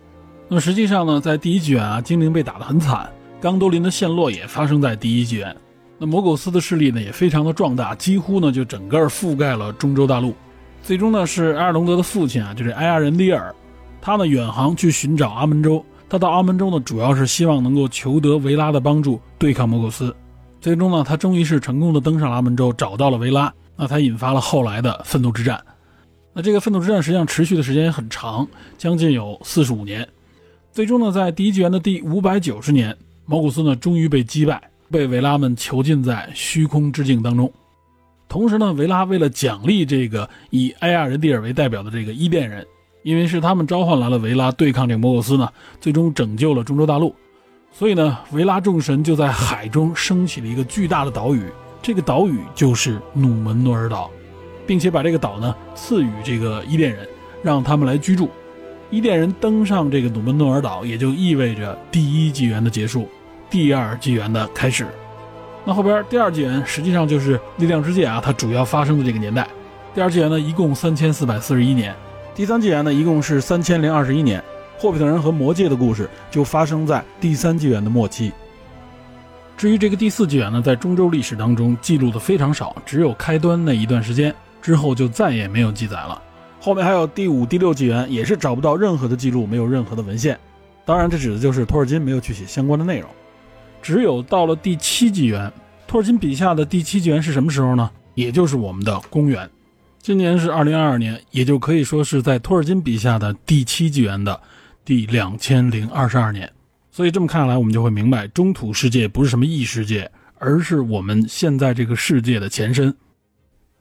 B: 那么实际上呢，在第一纪元啊，精灵被打得很惨，刚多林的陷落也发生在第一纪元。那摩苟斯的势力呢，也非常的壮大，几乎呢就整个覆盖了中州大陆。最终呢，是埃尔隆德的父亲啊，就是埃亚人里尔，他呢远航去寻找阿门州。他到阿门州呢，主要是希望能够求得维拉的帮助，对抗摩苟斯。最终呢，他终于是成功的登上了阿门州，找到了维拉，那才引发了后来的愤怒之战。那这个愤怒之战实际上持续的时间也很长，将近有四十五年。最终呢，在第一纪元的第五百九十年，毛古斯呢终于被击败，被维拉们囚禁在虚空之境当中。同时呢，维拉为了奖励这个以埃亚人蒂尔为代表的这个伊甸人，因为是他们召唤来了维拉对抗这个摩古斯呢，最终拯救了中州大陆，所以呢，维拉众神就在海中升起了一个巨大的岛屿，这个岛屿就是努门诺尔岛，并且把这个岛呢赐予这个伊甸人，让他们来居住。伊甸人登上这个努门诺尔岛，也就意味着第一纪元的结束，第二纪元的开始。那后边第二纪元实际上就是力量之界啊，它主要发生的这个年代。第二纪元呢，一共三千四百四十一年；第三纪元呢，一共是三千零二十一年。霍比特人和魔戒的故事就发生在第三纪元的末期。至于这个第四纪元呢，在中州历史当中记录的非常少，只有开端那一段时间，之后就再也没有记载了。后面还有第五、第六纪元，也是找不到任何的记录，没有任何的文献。当然，这指的就是托尔金没有去写相关的内容。只有到了第七纪元，托尔金笔下的第七纪元是什么时候呢？也就是我们的公元，今年是二零二二年，也就可以说是在托尔金笔下的第七纪元的第两千零二十二年。所以这么看来，我们就会明白，中土世界不是什么异世界，而是我们现在这个世界的前身。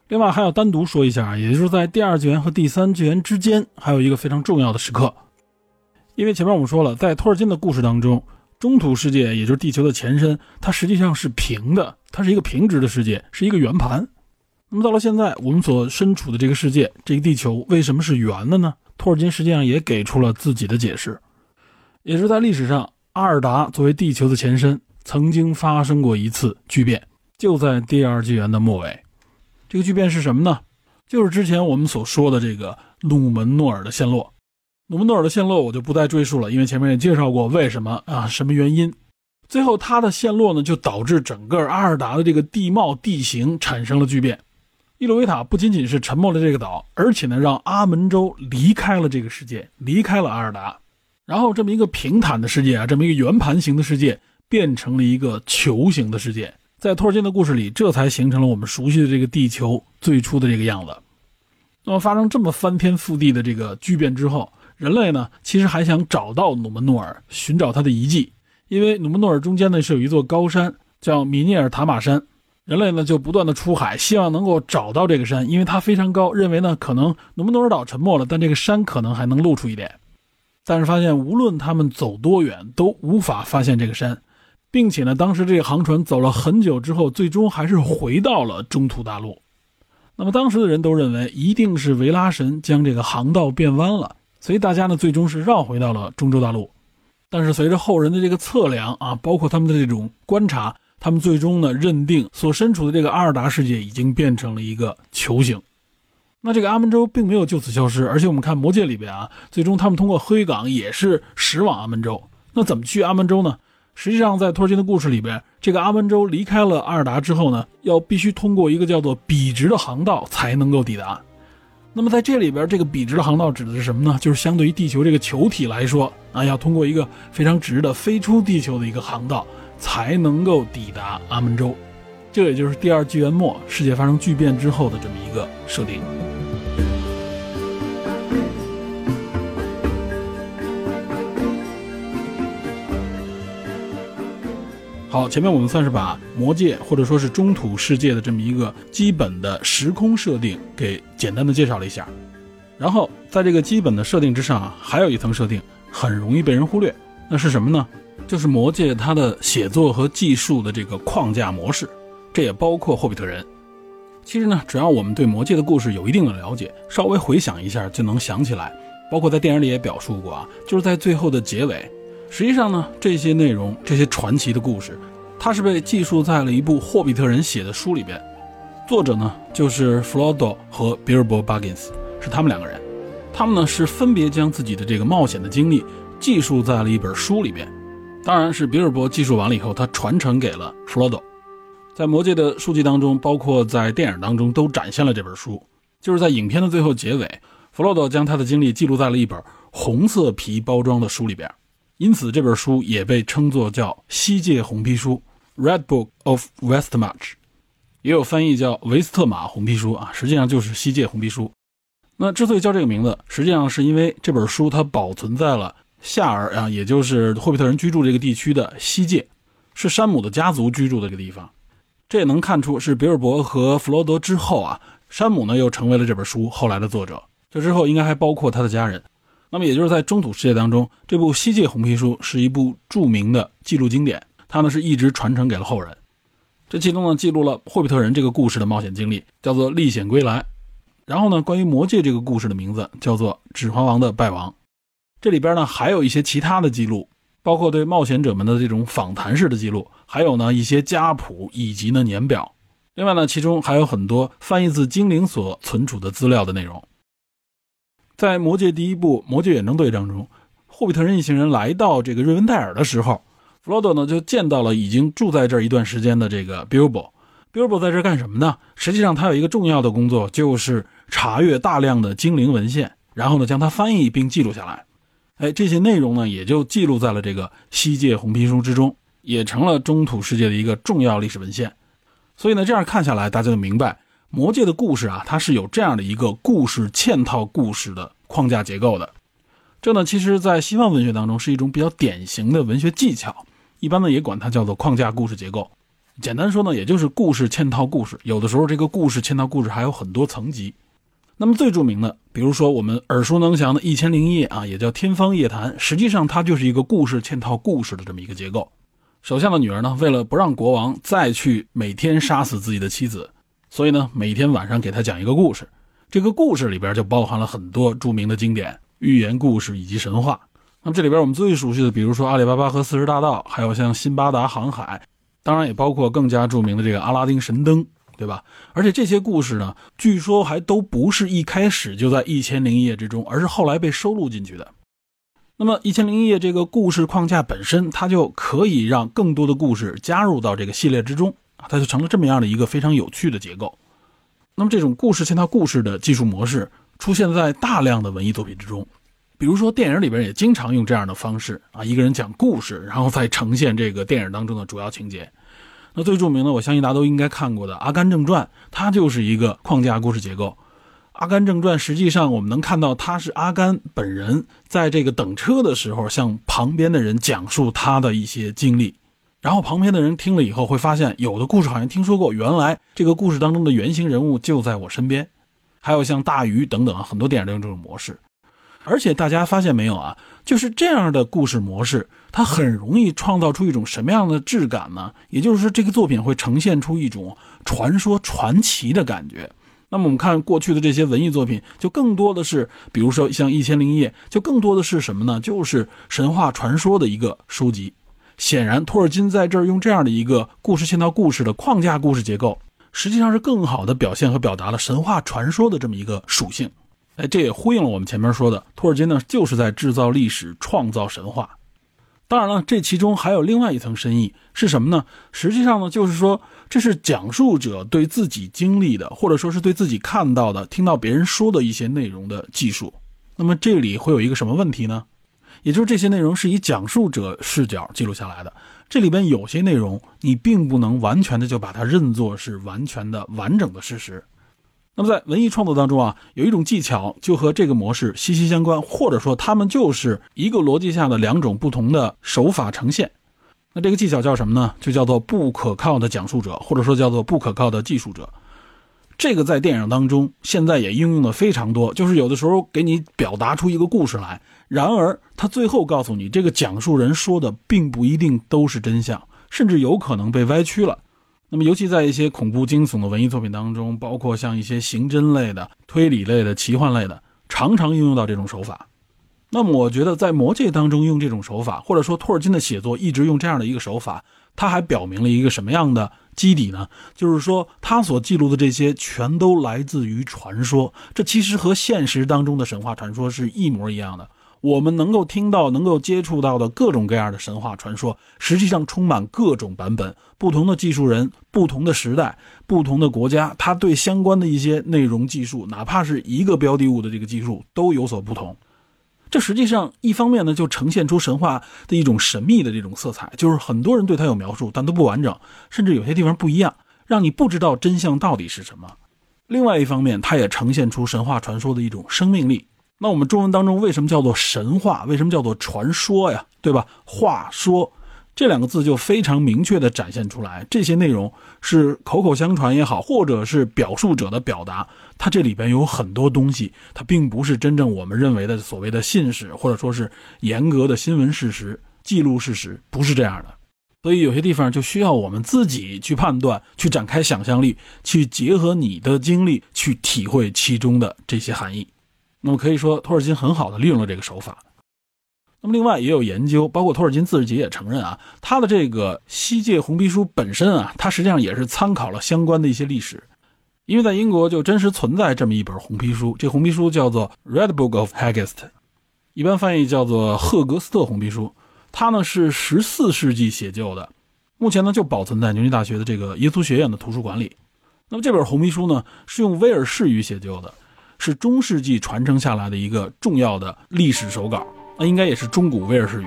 B: 另外还要单独说一下，也就是在第二纪元和第三纪元之间，还有一个非常重要的时刻，因为前面我们说了，在托尔金的故事当中。中土世界，也就是地球的前身，它实际上是平的，它是一个平直的世界，是一个圆盘。那么到了现在，我们所身处的这个世界，这个地球为什么是圆的呢？托尔金实际上也给出了自己的解释，也是在历史上，阿尔达作为地球的前身，曾经发生过一次巨变，就在第二纪元的末尾。这个巨变是什么呢？就是之前我们所说的这个努门诺尔的陷落。努门诺尔的陷落我就不再赘述了，因为前面也介绍过为什么啊，什么原因。最后它的陷落呢，就导致整个阿尔达的这个地貌地形产生了巨变。伊洛维塔不仅仅是沉没了这个岛，而且呢，让阿门州离开了这个世界，离开了阿尔达。然后这么一个平坦的世界啊，这么一个圆盘形的世界，变成了一个球形的世界。在托尔金的故事里，这才形成了我们熟悉的这个地球最初的这个样子。那么发生这么翻天覆地的这个巨变之后，人类呢，其实还想找到努门诺尔，寻找他的遗迹。因为努门诺尔中间呢是有一座高山，叫米涅尔塔玛山。人类呢就不断的出海，希望能够找到这个山，因为它非常高，认为呢可能努门诺尔岛沉没了，但这个山可能还能露出一点。但是发现无论他们走多远，都无法发现这个山，并且呢，当时这个航船走了很久之后，最终还是回到了中土大陆。那么当时的人都认为，一定是维拉神将这个航道变弯了，所以大家呢最终是绕回到了中洲大陆。但是随着后人的这个测量啊，包括他们的这种观察，他们最终呢认定所身处的这个阿尔达世界已经变成了一个球形。那这个阿门洲并没有就此消失，而且我们看魔戒里边啊，最终他们通过黑港也是驶往阿门洲。那怎么去阿门洲呢？实际上在托尔金的故事里边，这个阿门洲离开了阿尔达之后呢，要必须通过一个叫做笔直的航道才能够抵达。那么在这里边，这个笔直的航道指的是什么呢？就是相对于地球这个球体来说啊，要通过一个非常直的飞出地球的一个航道，才能够抵达阿门洲。这也就是第二纪元末世界发生巨变之后的这么一个设定。好，前面我们算是把魔界或者说是中土世界的这么一个基本的时空设定给简单的介绍了一下，然后在这个基本的设定之上啊，还有一层设定很容易被人忽略，那是什么呢？就是魔界它的写作和技术的这个框架模式，这也包括霍比特人。其实呢，只要我们对魔界的故事有一定的了解，稍微回想一下就能想起来，包括在电影里也表述过啊，就是在最后的结尾。实际上呢，这些内容、这些传奇的故事，它是被记述在了一部霍比特人写的书里边。作者呢，就是弗罗多和比尔博·巴金斯，是他们两个人。他们呢是分别将自己的这个冒险的经历记述在了一本书里边。当然是比尔博记述完了以后，他传承给了弗罗多。在《魔戒》的书籍当中，包括在电影当中，都展现了这本书。就是在影片的最后结尾，弗罗多将他的经历记录在了一本红色皮包装的书里边。因此，这本书也被称作叫《西界红皮书》（Red Book of Westmarch），也有翻译叫维斯特马红皮书啊，实际上就是西界红皮书。那之所以叫这个名字，实际上是因为这本书它保存在了夏尔啊，也就是霍比特人居住这个地区的西界，是山姆的家族居住的这个地方。这也能看出是比尔博和弗罗德之后啊，山姆呢又成为了这本书后来的作者。这之后应该还包括他的家人。那么，也就是在中土世界当中，这部《西界红皮书》是一部著名的记录经典，它呢是一直传承给了后人。这其中呢记录了霍比特人这个故事的冒险经历，叫做《历险归来》。然后呢，关于魔戒这个故事的名字叫做《指环王的败亡》。这里边呢还有一些其他的记录，包括对冒险者们的这种访谈式的记录，还有呢一些家谱以及呢年表。另外呢，其中还有很多翻译自精灵所存储的资料的内容。在《魔戒》第一部《魔戒远征队》当中，霍比特人一行人来到这个瑞文戴尔的时候，弗罗多呢就见到了已经住在这一段时间的这个 Bilbo。Bilbo 在这干什么呢？实际上他有一个重要的工作，就是查阅大量的精灵文献，然后呢将它翻译并记录下来。哎，这些内容呢也就记录在了这个《西界红皮书》之中，也成了中土世界的一个重要历史文献。所以呢，这样看下来，大家就明白。魔戒的故事啊，它是有这样的一个故事嵌套故事的框架结构的。这呢，其实，在西方文学当中是一种比较典型的文学技巧，一般呢也管它叫做框架故事结构。简单说呢，也就是故事嵌套故事。有的时候，这个故事嵌套故事还有很多层级。那么最著名的，比如说我们耳熟能详的《一千零一夜》啊，也叫《天方夜谭》，实际上它就是一个故事嵌套故事的这么一个结构。首相的女儿呢，为了不让国王再去每天杀死自己的妻子。所以呢，每天晚上给他讲一个故事，这个故事里边就包含了很多著名的经典寓言故事以及神话。那么这里边我们最熟悉的，比如说《阿里巴巴和四十大盗》，还有像《辛巴达航海》，当然也包括更加著名的这个《阿拉丁神灯》，对吧？而且这些故事呢，据说还都不是一开始就在《一千零一夜》之中，而是后来被收录进去的。那么《一千零一夜》这个故事框架本身，它就可以让更多的故事加入到这个系列之中。它就成了这么样的一个非常有趣的结构。那么，这种故事嵌套故事的技术模式出现在大量的文艺作品之中，比如说电影里边也经常用这样的方式啊，一个人讲故事，然后再呈现这个电影当中的主要情节。那最著名的，我相信大家都应该看过的《阿甘正传》，它就是一个框架故事结构。《阿甘正传》实际上我们能看到，他是阿甘本人在这个等车的时候，向旁边的人讲述他的一些经历。然后旁边的人听了以后会发现，有的故事好像听说过，原来这个故事当中的原型人物就在我身边。还有像大鱼等等啊很多电影都用这种模式。而且大家发现没有啊，就是这样的故事模式，它很容易创造出一种什么样的质感呢？也就是说，这个作品会呈现出一种传说传奇的感觉。那么我们看过去的这些文艺作品，就更多的是，比如说像《一千零一夜》，就更多的是什么呢？就是神话传说的一个书籍。显然，托尔金在这儿用这样的一个故事线套故事的框架故事结构，实际上是更好的表现和表达了神话传说的这么一个属性。哎，这也呼应了我们前面说的，托尔金呢就是在制造历史、创造神话。当然了，这其中还有另外一层深意是什么呢？实际上呢，就是说这是讲述者对自己经历的，或者说是对自己看到的、听到别人说的一些内容的记述。那么这里会有一个什么问题呢？也就是这些内容是以讲述者视角记录下来的，这里边有些内容你并不能完全的就把它认作是完全的完整的事实。那么在文艺创作当中啊，有一种技巧就和这个模式息息相关，或者说他们就是一个逻辑下的两种不同的手法呈现。那这个技巧叫什么呢？就叫做不可靠的讲述者，或者说叫做不可靠的记述者。这个在电影当中现在也应用的非常多，就是有的时候给你表达出一个故事来。然而，他最后告诉你，这个讲述人说的并不一定都是真相，甚至有可能被歪曲了。那么，尤其在一些恐怖惊悚的文艺作品当中，包括像一些刑侦类的、推理类的、奇幻类的，常常应用到这种手法。那么，我觉得在《魔戒》当中用这种手法，或者说托尔金的写作一直用这样的一个手法，他还表明了一个什么样的基底呢？就是说，他所记录的这些全都来自于传说，这其实和现实当中的神话传说是一模一样的。我们能够听到、能够接触到的各种各样的神话传说，实际上充满各种版本、不同的技术人、不同的时代、不同的国家，他对相关的一些内容技术，哪怕是一个标的物的这个技术都有所不同。这实际上一方面呢，就呈现出神话的一种神秘的这种色彩，就是很多人对它有描述，但都不完整，甚至有些地方不一样，让你不知道真相到底是什么。另外一方面，它也呈现出神话传说的一种生命力。那我们中文当中为什么叫做神话？为什么叫做传说呀？对吧？话说这两个字就非常明确地展现出来，这些内容是口口相传也好，或者是表述者的表达，它这里边有很多东西，它并不是真正我们认为的所谓的信史，或者说是严格的新闻事实记录事实，不是这样的。所以有些地方就需要我们自己去判断，去展开想象力，去结合你的经历去体会其中的这些含义。那么可以说，托尔金很好的利用了这个手法。那么另外也有研究，包括托尔金自己也承认啊，他的这个《西界红皮书》本身啊，它实际上也是参考了相关的一些历史，因为在英国就真实存在这么一本红皮书，这红皮书叫做《Red Book of h a g g e s t》，一般翻译叫做赫格斯特红皮书。它呢是十四世纪写就的，目前呢就保存在牛津大学的这个耶稣学院的图书馆里。那么这本红皮书呢是用威尔士语写就的。是中世纪传承下来的一个重要的历史手稿，那应该也是中古威尔士语。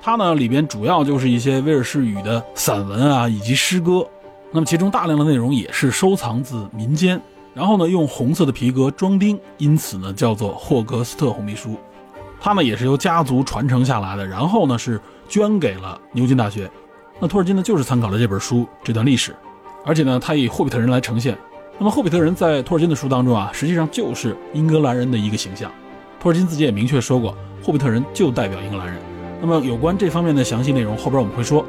B: 它呢里边主要就是一些威尔士语的散文啊，以及诗歌。那么其中大量的内容也是收藏自民间，然后呢用红色的皮革装订，因此呢叫做霍格斯特红皮书。它呢也是由家族传承下来的，然后呢是捐给了牛津大学。那托尔金呢就是参考了这本书这段历史，而且呢他以霍比特人来呈现。那么霍比特人在托尔金的书当中啊，实际上就是英格兰人的一个形象。托尔金自己也明确说过，霍比特人就代表英格兰人。那么有关这方面的详细内容，后边我们会说。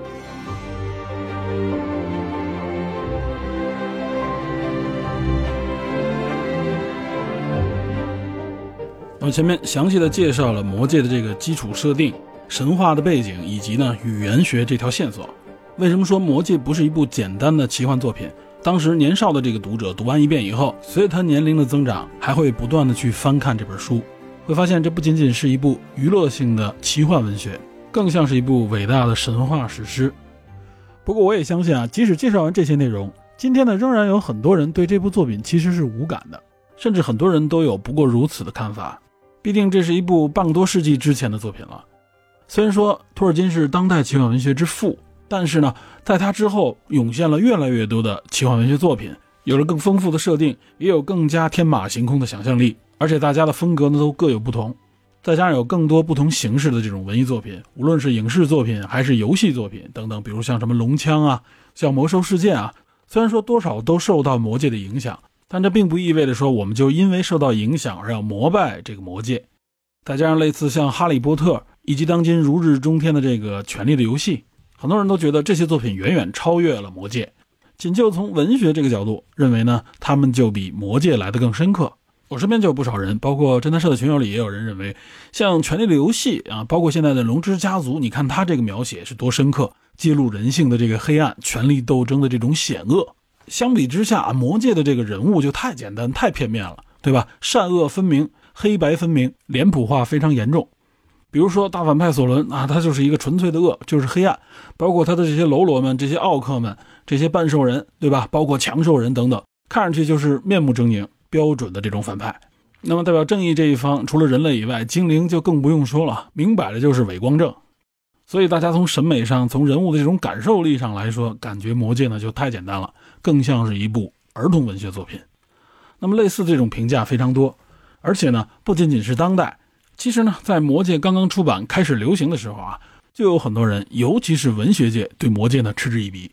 B: 那么前面详细的介绍了魔戒的这个基础设定、神话的背景以及呢语言学这条线索。为什么说魔戒不是一部简单的奇幻作品？当时年少的这个读者读完一遍以后，随着他年龄的增长，还会不断的去翻看这本书，会发现这不仅仅是一部娱乐性的奇幻文学，更像是一部伟大的神话史诗。不过我也相信啊，即使介绍完这些内容，今天呢仍然有很多人对这部作品其实是无感的，甚至很多人都有不过如此的看法。毕竟这是一部半个多世纪之前的作品了。虽然说托尔金是当代奇幻文学之父，但是呢，在他之后涌现了越来越多的奇幻文学作品，有了更丰富的设定，也有更加天马行空的想象力，而且大家的风格呢都各有不同。再加上有更多不同形式的这种文艺作品，无论是影视作品还是游戏作品等等，比如像什么龙枪啊，像魔兽世界啊，虽然说多少都受到魔界的影响，但这并不意味着说我们就因为受到影响而要膜拜这个魔界。再加上类似像哈利波特以及当今如日中天的这个权力的游戏，很多人都觉得这些作品远远超越了魔界。仅就从文学这个角度认为呢，他们就比魔界来的更深刻。我身边就有不少人，包括侦探社的群友里也有人认为，像《权力的游戏》啊，包括现在的《龙之家族》，你看他这个描写是多深刻，揭露人性的这个黑暗、权力斗争的这种险恶。相比之下，魔界的这个人物就太简单、太片面了，对吧？善恶分明，黑白分明，脸谱化非常严重。比如说大反派索伦啊，他就是一个纯粹的恶，就是黑暗。包括他的这些喽啰们、这些奥克们、这些半兽人，对吧？包括强兽人等等，看上去就是面目狰狞。标准的这种反派，那么代表正义这一方，除了人类以外，精灵就更不用说了，明摆着就是伪光正。所以大家从审美上，从人物的这种感受力上来说，感觉《魔戒》呢就太简单了，更像是一部儿童文学作品。那么类似这种评价非常多，而且呢不仅仅是当代，其实呢在《魔戒》刚刚出版开始流行的时候啊，就有很多人，尤其是文学界对《魔戒》呢嗤之以鼻。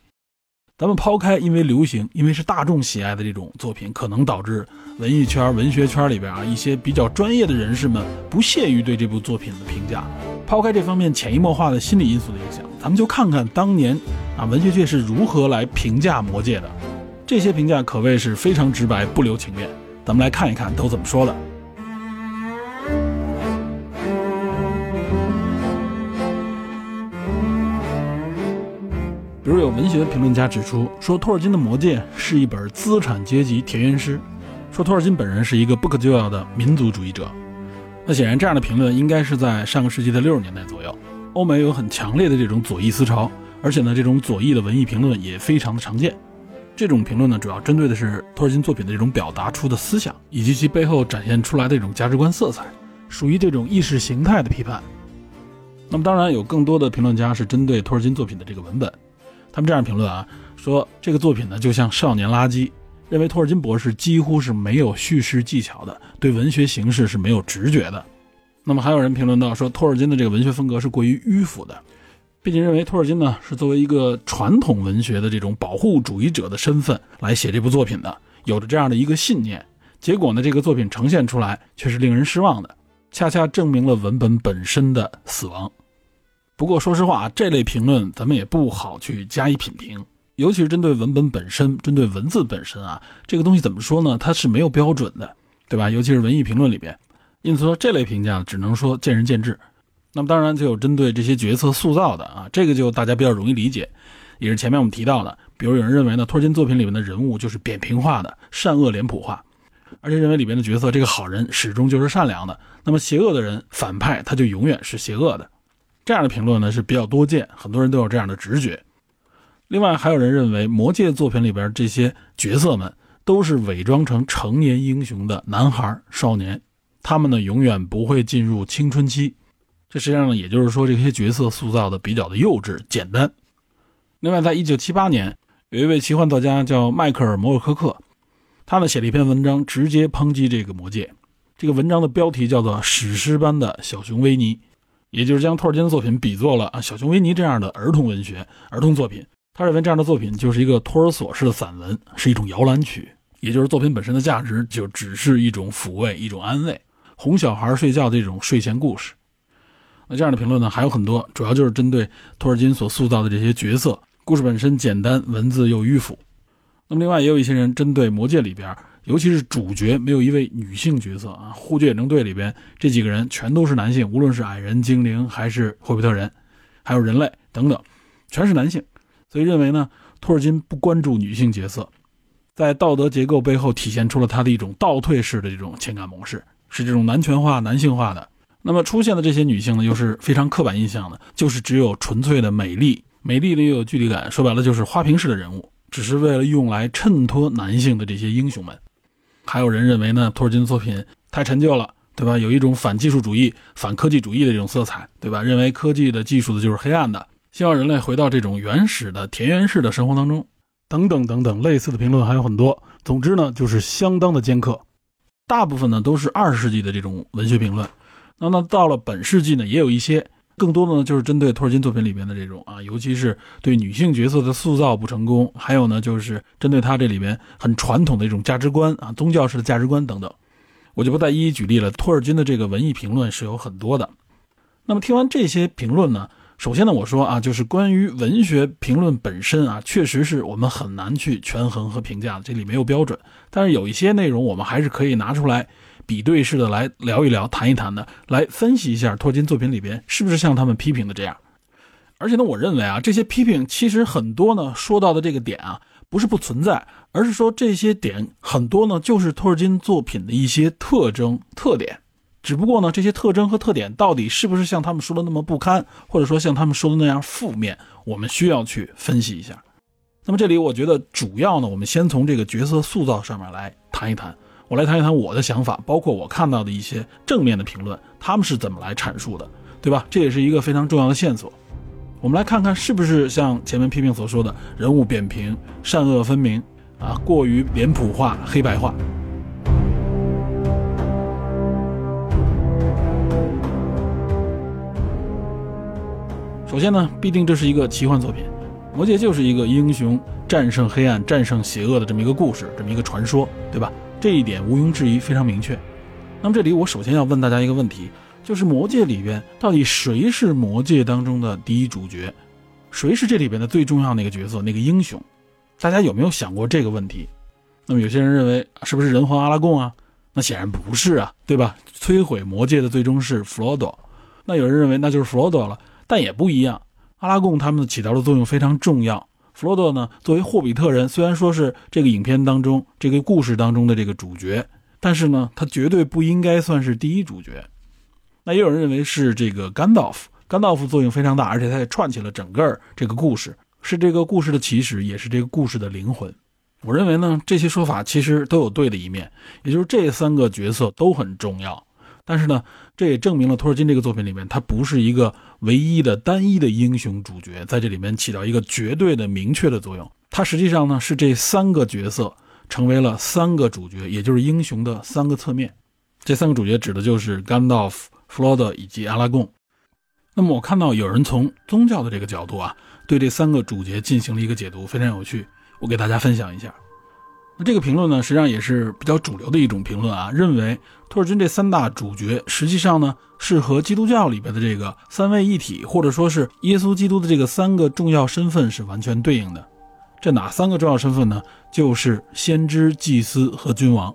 B: 咱们抛开因为流行，因为是大众喜爱的这种作品，可能导致文艺圈、文学圈里边啊一些比较专业的人士们不屑于对这部作品的评价。抛开这方面潜移默化的心理因素的影响，咱们就看看当年啊文学界是如何来评价《魔戒》的。这些评价可谓是非常直白，不留情面。咱们来看一看都怎么说的。比如有文学评论家指出，说托尔金的《魔戒》是一本资产阶级田园诗，说托尔金本人是一个不可救药的民族主义者。那显然，这样的评论应该是在上个世纪的六十年代左右，欧美有很强烈的这种左翼思潮，而且呢，这种左翼的文艺评论也非常的常见。这种评论呢，主要针对的是托尔金作品的这种表达出的思想，以及其背后展现出来的这种价值观色彩，属于这种意识形态的批判。那么，当然有更多的评论家是针对托尔金作品的这个文本。他们这样评论啊，说这个作品呢就像少年垃圾，认为托尔金博士几乎是没有叙事技巧的，对文学形式是没有直觉的。那么还有人评论到说，托尔金的这个文学风格是过于迂腐的，并且认为托尔金呢是作为一个传统文学的这种保护主义者的身份来写这部作品的，有着这样的一个信念。结果呢，这个作品呈现出来却是令人失望的，恰恰证明了文本本身的死亡。不过说实话啊，这类评论咱们也不好去加以品评，尤其是针对文本本身、针对文字本身啊，这个东西怎么说呢？它是没有标准的，对吧？尤其是文艺评论里边，因此说这类评价只能说见仁见智。那么当然就有针对这些角色塑造的啊，这个就大家比较容易理解，也是前面我们提到的，比如有人认为呢，托尔金作品里面的人物就是扁平化的、善恶脸谱化，而且认为里边的角色这个好人始终就是善良的，那么邪恶的人反派他就永远是邪恶的。这样的评论呢是比较多见，很多人都有这样的直觉。另外，还有人认为《魔戒》作品里边这些角色们都是伪装成成年英雄的男孩少年，他们呢永远不会进入青春期。这实际上呢，也就是说这些角色塑造的比较的幼稚简单。另外，在一九七八年，有一位奇幻作家叫迈克尔·摩尔科克，他呢写了一篇文章，直接抨击这个《魔戒》。这个文章的标题叫做《史诗般的小熊维尼》。也就是将托尔金的作品比作了啊小熊维尼这样的儿童文学儿童作品，他认为这样的作品就是一个托儿所式的散文，是一种摇篮曲，也就是作品本身的价值就只是一种抚慰、一种安慰，哄小孩睡觉的这种睡前故事。那这样的评论呢还有很多，主要就是针对托尔金所塑造的这些角色，故事本身简单，文字又迂腐。那么另外也有一些人针对《魔戒》里边。尤其是主角没有一位女性角色啊！护戒远征队里边这几个人全都是男性，无论是矮人、精灵还是霍比特人，还有人类等等，全是男性。所以认为呢，托尔金不关注女性角色，在道德结构背后体现出了他的一种倒退式的这种情感模式，是这种男权化、男性化的。那么出现的这些女性呢，又是非常刻板印象的，就是只有纯粹的美丽，美丽的又有距离感，说白了就是花瓶式的人物，只是为了用来衬托男性的这些英雄们。还有人认为呢，托尔金的作品太陈旧了，对吧？有一种反技术主义、反科技主义的这种色彩，对吧？认为科技的技术的就是黑暗的，希望人类回到这种原始的田园式的生活当中，等等等等，类似的评论还有很多。总之呢，就是相当的尖刻，大部分呢都是二十世纪的这种文学评论。那么到了本世纪呢，也有一些。更多的呢，就是针对托尔金作品里边的这种啊，尤其是对女性角色的塑造不成功，还有呢，就是针对他这里边很传统的一种价值观啊，宗教式的价值观等等，我就不再一一举例了。托尔金的这个文艺评论是有很多的。那么听完这些评论呢，首先呢，我说啊，就是关于文学评论本身啊，确实是我们很难去权衡和评价的，这里没有标准。但是有一些内容，我们还是可以拿出来。比对式的来聊一聊、谈一谈的，来分析一下托金作品里边是不是像他们批评的这样。而且呢，我认为啊，这些批评其实很多呢，说到的这个点啊，不是不存在，而是说这些点很多呢，就是托尔金作品的一些特征、特点。只不过呢，这些特征和特点到底是不是像他们说的那么不堪，或者说像他们说的那样负面，我们需要去分析一下。那么这里我觉得主要呢，我们先从这个角色塑造上面来谈一谈。我来谈一谈我的想法，包括我看到的一些正面的评论，他们是怎么来阐述的，对吧？这也是一个非常重要的线索。我们来看看是不是像前面批评所说的人物扁平、善恶分明啊，过于脸谱化、黑白化。首先呢，必定这是一个奇幻作品，《魔戒》就是一个英雄战胜黑暗、战胜邪恶的这么一个故事，这么一个传说，对吧？这一点毋庸置疑，非常明确。那么这里我首先要问大家一个问题，就是《魔戒》里边到底谁是《魔戒》当中的第一主角？谁是这里边的最重要那个角色、那个英雄？大家有没有想过这个问题？那么有些人认为是不是人皇阿拉贡啊？那显然不是啊，对吧？摧毁魔戒的最终是弗罗多。那有人认为那就是弗罗多了，但也不一样。阿拉贡他们起到的作用非常重要。弗罗多呢，作为霍比特人，虽然说是这个影片当中这个故事当中的这个主角，但是呢，他绝对不应该算是第一主角。那也有人认为是这个甘道夫，甘道夫作用非常大，而且他也串起了整个这个故事，是这个故事的起始，也是这个故事的灵魂。我认为呢，这些说法其实都有对的一面，也就是这三个角色都很重要。但是呢，这也证明了托尔金这个作品里面，他不是一个唯一的单一的英雄主角，在这里面起到一个绝对的明确的作用。他实际上呢，是这三个角色成为了三个主角，也就是英雄的三个侧面。这三个主角指的就是甘道夫、弗罗多以及阿拉贡。那么我看到有人从宗教的这个角度啊，对这三个主角进行了一个解读，非常有趣，我给大家分享一下。那这个评论呢，实际上也是比较主流的一种评论啊，认为托尔金这三大主角实际上呢是和基督教里边的这个三位一体，或者说是耶稣基督的这个三个重要身份是完全对应的。这哪三个重要身份呢？就是先知、祭司和君王。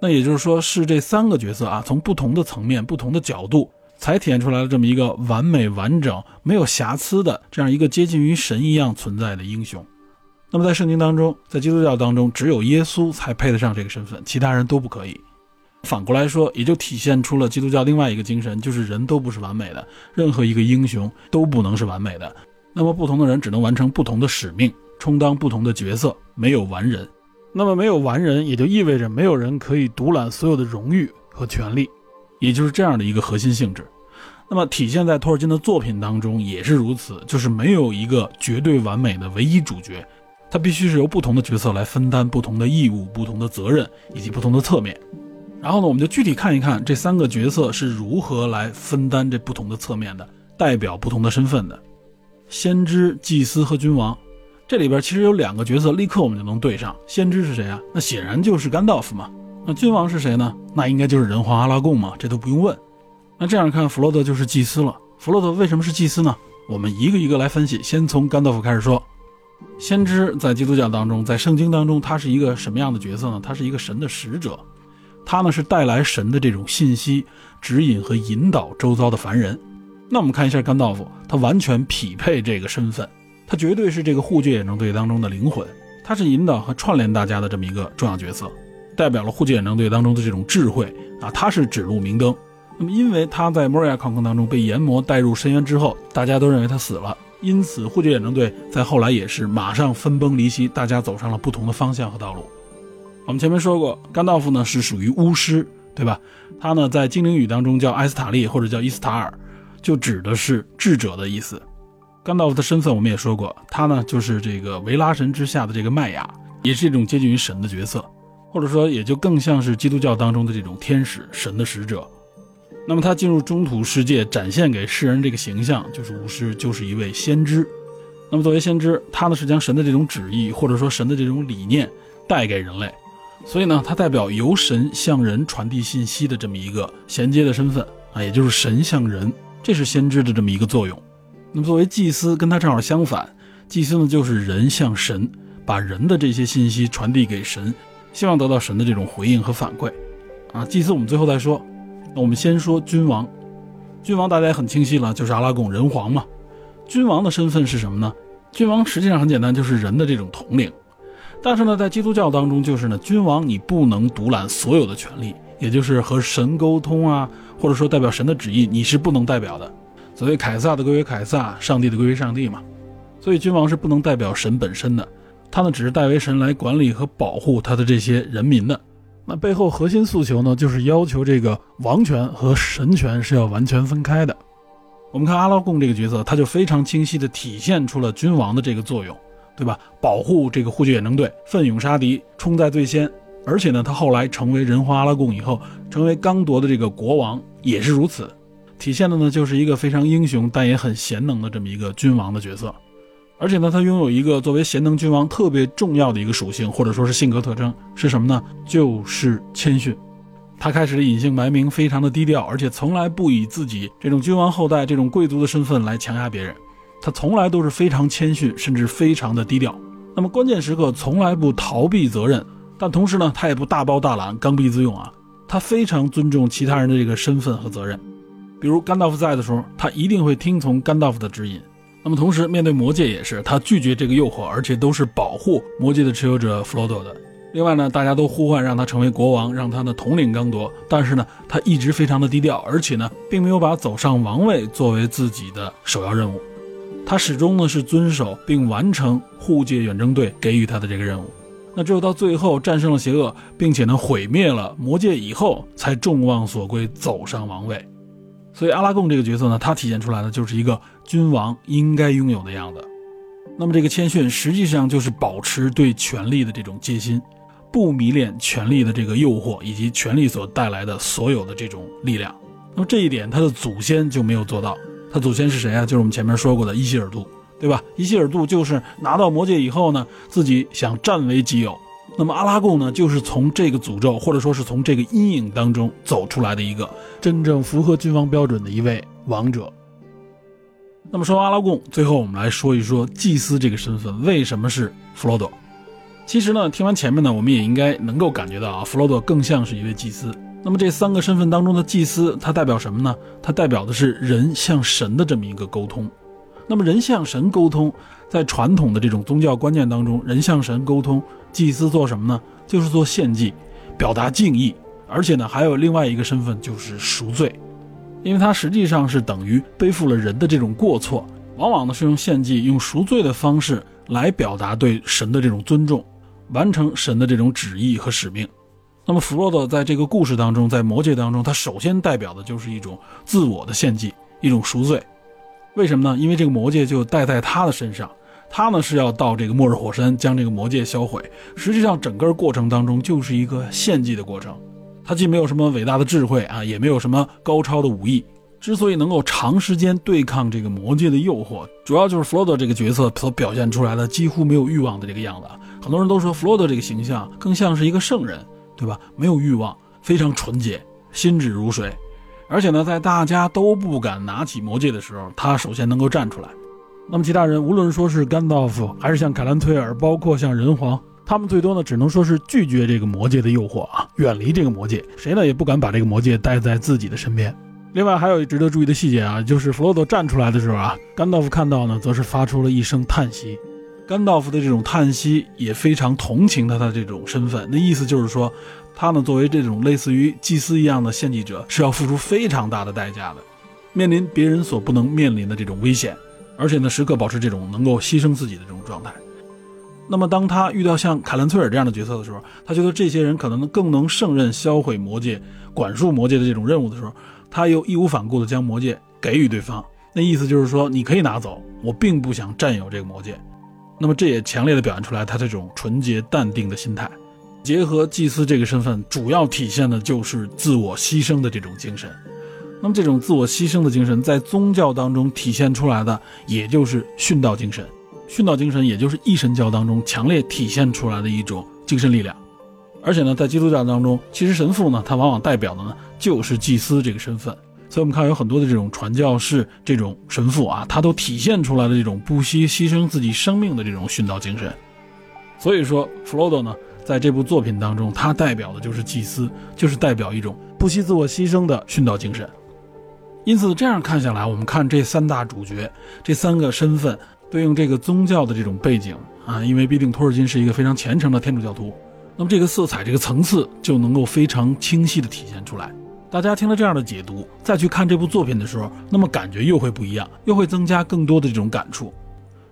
B: 那也就是说，是这三个角色啊，从不同的层面、不同的角度，才体现出来了这么一个完美、完整、没有瑕疵的这样一个接近于神一样存在的英雄。那么在圣经当中，在基督教当中，只有耶稣才配得上这个身份，其他人都不可以。反过来说，也就体现出了基督教另外一个精神，就是人都不是完美的，任何一个英雄都不能是完美的。那么不同的人只能完成不同的使命，充当不同的角色，没有完人。那么没有完人，也就意味着没有人可以独揽所有的荣誉和权利，也就是这样的一个核心性质。那么体现在托尔金的作品当中也是如此，就是没有一个绝对完美的唯一主角。他必须是由不同的角色来分担不同的义务、不同的责任以及不同的侧面。然后呢，我们就具体看一看这三个角色是如何来分担这不同的侧面的，代表不同的身份的。先知、祭司和君王，这里边其实有两个角色，立刻我们就能对上。先知是谁啊？那显然就是甘道夫嘛。那君王是谁呢？那应该就是人皇阿拉贡嘛，这都不用问。那这样看，弗洛德就是祭司了。弗洛德为什么是祭司呢？我们一个一个来分析，先从甘道夫开始说。先知在基督教当中，在圣经当中，他是一个什么样的角色呢？他是一个神的使者，他呢是带来神的这种信息、指引和引导周遭的凡人。那我们看一下甘道夫，他完全匹配这个身份，他绝对是这个护戒远征队当中的灵魂，他是引导和串联大家的这么一个重要角色，代表了护戒远征队当中的这种智慧啊，他是指路明灯。那么因为他在摩尔亚矿坑当中被炎魔带入深渊之后，大家都认为他死了。因此，护戒远征队在后来也是马上分崩离析，大家走上了不同的方向和道路。我们前面说过，甘道夫呢是属于巫师，对吧？他呢在精灵语当中叫埃斯塔利或者叫伊斯塔尔，就指的是智者的意思。甘道夫的身份我们也说过，他呢就是这个维拉神之下的这个麦雅，也是一种接近于神的角色，或者说也就更像是基督教当中的这种天使、神的使者。那么他进入中土世界，展现给世人这个形象，就是巫师，就是一位先知。那么作为先知，他呢是将神的这种旨意或者说神的这种理念带给人类，所以呢，他代表由神向人传递信息的这么一个衔接的身份啊，也就是神向人，这是先知的这么一个作用。那么作为祭司，跟他正好相反。祭司呢，就是人向神，把人的这些信息传递给神，希望得到神的这种回应和反馈。啊，祭司我们最后再说。那我们先说君王。君王大家也很清晰了，就是阿拉贡人皇嘛。君王的身份是什么呢？君王实际上很简单，就是人的这种统领。但是呢，在基督教当中，就是呢，君王你不能独揽所有的权利，也就是和神沟通啊，或者说代表神的旨意，你是不能代表的。所谓凯撒的归为凯撒，上帝的归为上帝嘛，所以君王是不能代表神本身的，他呢只是代为神来管理和保护他的这些人民的。那背后核心诉求呢，就是要求这个王权和神权是要完全分开的。我们看阿拉贡这个角色，他就非常清晰地体现出了君王的这个作用，对吧？保护这个护具远征队，奋勇杀敌，冲在最先。而且呢，他后来成为人皇阿拉贡以后，成为刚铎的这个国王，也是如此。体现的呢，就是一个非常英雄但也很贤能的这么一个君王的角色，而且呢，他拥有一个作为贤能君王特别重要的一个属性，或者说是性格特征是什么呢？就是谦逊。他开始隐姓埋名，非常的低调，而且从来不以自己这种君王后代、这种贵族的身份来强压别人，他从来都是非常谦逊，甚至非常的低调。那么关键时刻从来不逃避责任，但同时呢，他也不大包大揽、刚愎自用啊，他非常尊重其他人的这个身份和责任。比如甘道夫在的时候，他一定会听从甘道夫的指引。那么同时，面对魔戒也是，他拒绝这个诱惑，而且都是保护魔戒的持有者弗罗多的。另外呢，大家都呼唤让他成为国王，让他呢统领刚铎，但是呢，他一直非常的低调，而且呢，并没有把走上王位作为自己的首要任务。他始终呢是遵守并完成护戒远征队给予他的这个任务。那只有到最后战胜了邪恶，并且呢毁灭了魔戒以后，才众望所归，走上王位。所以阿拉贡这个角色呢，他体现出来的就是一个君王应该拥有的样子。那么这个谦逊实际上就是保持对权力的这种戒心，不迷恋权力的这个诱惑以及权力所带来的所有的这种力量。那么这一点他的祖先就没有做到。他祖先是谁啊？就是我们前面说过的伊希尔杜，对吧？伊希尔杜就是拿到魔戒以后呢，自己想占为己有。那么阿拉贡呢，就是从这个诅咒，或者说是从这个阴影当中走出来的一个真正符合君王标准的一位王者。那么说完阿拉贡，最后我们来说一说祭司这个身份为什么是弗罗多。其实呢，听完前面呢，我们也应该能够感觉到啊，弗罗多更像是一位祭司。那么这三个身份当中的祭司，它代表什么呢？它代表的是人向神的这么一个沟通。那么人向神沟通，在传统的这种宗教观念当中，人向神沟通。祭司做什么呢？就是做献祭，表达敬意，而且呢，还有另外一个身份就是赎罪，因为他实际上是等于背负了人的这种过错，往往呢是用献祭、用赎罪的方式来表达对神的这种尊重，完成神的这种旨意和使命。那么弗洛多在这个故事当中，在魔界当中，他首先代表的就是一种自我的献祭，一种赎罪。为什么呢？因为这个魔戒就带在他的身上。他呢是要到这个末日火山将这个魔戒销毁，实际上整个过程当中就是一个献祭的过程。他既没有什么伟大的智慧啊，也没有什么高超的武艺。之所以能够长时间对抗这个魔戒的诱惑，主要就是弗罗多这个角色所表现出来的几乎没有欲望的这个样子。很多人都说弗罗多这个形象更像是一个圣人，对吧？没有欲望，非常纯洁，心止如水。而且呢，在大家都不敢拿起魔戒的时候，他首先能够站出来。那么其他人，无论说是甘道夫，还是像凯兰推尔，包括像人皇，他们最多呢，只能说是拒绝这个魔戒的诱惑啊，远离这个魔戒，谁呢也不敢把这个魔戒带在自己的身边。另外还有值得注意的细节啊，就是弗罗多站出来的时候啊，甘道夫看到呢，则是发出了一声叹息。甘道夫的这种叹息也非常同情他的这种身份，那意思就是说，他呢作为这种类似于祭司一样的献祭者，是要付出非常大的代价的，面临别人所不能面临的这种危险。而且呢，时刻保持这种能够牺牲自己的这种状态。那么当他遇到像凯兰崔尔这样的角色的时候，他觉得这些人可能更能胜任销毁魔戒、管束魔戒的这种任务的时候，他又义无反顾地将魔戒给予对方。那意思就是说，你可以拿走，我并不想占有这个魔戒。那么这也强烈地表现出来他这种纯洁淡定的心态。结合祭司这个身份，主要体现的就是自我牺牲的这种精神。那么这种自我牺牲的精神，在宗教当中体现出来的，也就是殉道精神。殉道精神，也就是一神教当中强烈体现出来的一种精神力量。而且呢，在基督教当中，其实神父呢，他往往代表的呢，就是祭司这个身份。所以我们看有很多的这种传教士、这种神父啊，他都体现出来的这种不惜牺牲自己生命的这种殉道精神。所以说，弗洛多呢。在这部作品当中，他代表的就是祭司，就是代表一种不惜自我牺牲的殉道精神。因此，这样看下来，我们看这三大主角，这三个身份对应这个宗教的这种背景啊，因为毕竟托尔金是一个非常虔诚的天主教徒，那么这个色彩、这个层次就能够非常清晰地体现出来。大家听了这样的解读，再去看这部作品的时候，那么感觉又会不一样，又会增加更多的这种感触。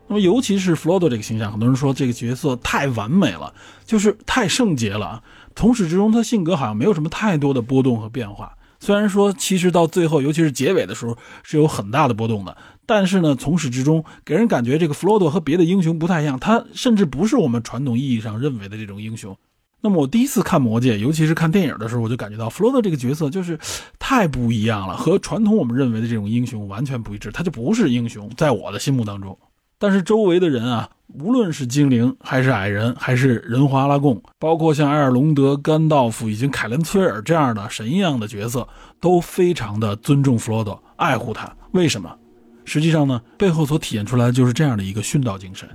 B: 那么，尤其是弗洛多这个形象，很多人说这个角色太完美了，就是太圣洁了。从始至终，他性格好像没有什么太多的波动和变化。虽然说，其实到最后，尤其是结尾的时候，是有很大的波动的。但是呢，从始至终给人感觉，这个弗洛多和别的英雄不太一样，他甚至不是我们传统意义上认为的这种英雄。那么，我第一次看《魔戒》，尤其是看电影的时候，我就感觉到弗洛多这个角色就是太不一样了，和传统我们认为的这种英雄完全不一致。他就不是英雄，在我的心目当中。但是周围的人啊，无论是精灵还是矮人，还是人花拉贡，包括像埃尔隆德、甘道夫以及凯伦崔尔这样的神一样的角色，都非常的尊重弗罗多，爱护他。为什么？实际上呢，背后所体现出来的就是这样的一个殉道精神。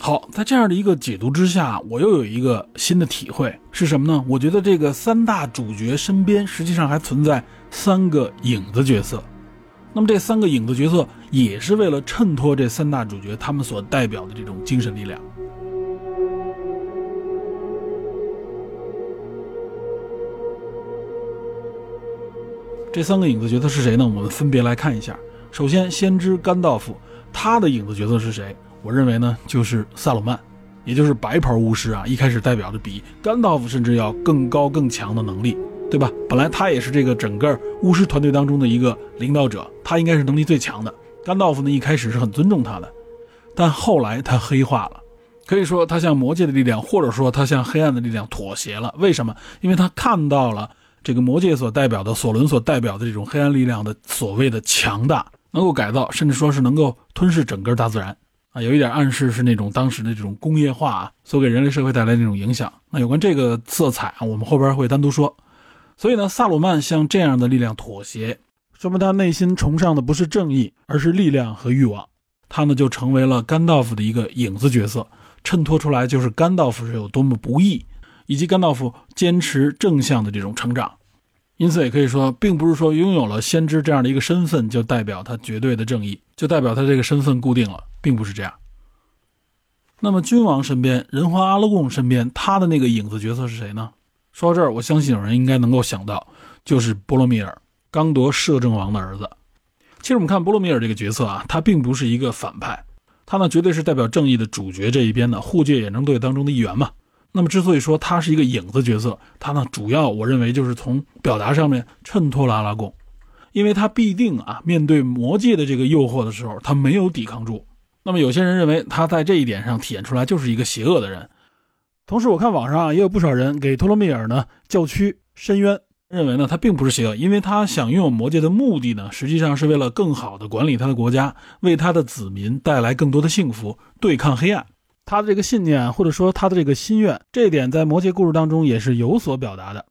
B: 好，在这样的一个解读之下，我又有一个新的体会是什么呢？我觉得这个三大主角身边实际上还存在三个影子角色。那么这三个影子角色也是为了衬托这三大主角他们所代表的这种精神力量。这三个影子角色是谁呢？我们分别来看一下。首先，先知甘道夫，他的影子角色是谁？我认为呢，就是萨鲁曼，也就是白袍巫师啊。一开始代表着比甘道夫甚至要更高更强的能力。对吧？本来他也是这个整个巫师团队当中的一个领导者，他应该是能力最强的。甘道夫呢，一开始是很尊重他的，但后来他黑化了，可以说他向魔界的力量，或者说他向黑暗的力量妥协了。为什么？因为他看到了这个魔界所代表的索伦所代表的这种黑暗力量的所谓的强大，能够改造，甚至说是能够吞噬整个大自然啊！有一点暗示是那种当时的这种工业化啊，所给人类社会带来那种影响。那有关这个色彩啊，我们后边会单独说。所以呢，萨鲁曼向这样的力量妥协，说明他内心崇尚的不是正义，而是力量和欲望。他呢，就成为了甘道夫的一个影子角色，衬托出来就是甘道夫是有多么不易，以及甘道夫坚持正向的这种成长。因此，也可以说，并不是说拥有了先知这样的一个身份，就代表他绝对的正义，就代表他这个身份固定了，并不是这样。那么，君王身边，人皇阿拉贡身边，他的那个影子角色是谁呢？说到这儿，我相信有人应该能够想到，就是波罗米尔，刚铎摄政王的儿子。其实我们看波罗米尔这个角色啊，他并不是一个反派，他呢绝对是代表正义的主角这一边的护戒衍生队当中的一员嘛。那么之所以说他是一个影子角色，他呢主要我认为就是从表达上面衬托了阿拉贡，因为他必定啊面对魔界的这个诱惑的时候，他没有抵抗住。那么有些人认为他在这一点上体现出来就是一个邪恶的人。同时，我看网上啊也有不少人给托罗米尔呢叫屈申冤，认为呢他并不是邪恶，因为他想拥有魔戒的目的呢，实际上是为了更好的管理他的国家，为他的子民带来更多的幸福，对抗黑暗。他的这个信念或者说他的这个心愿，这一点在魔戒故事当中也是有所表达的。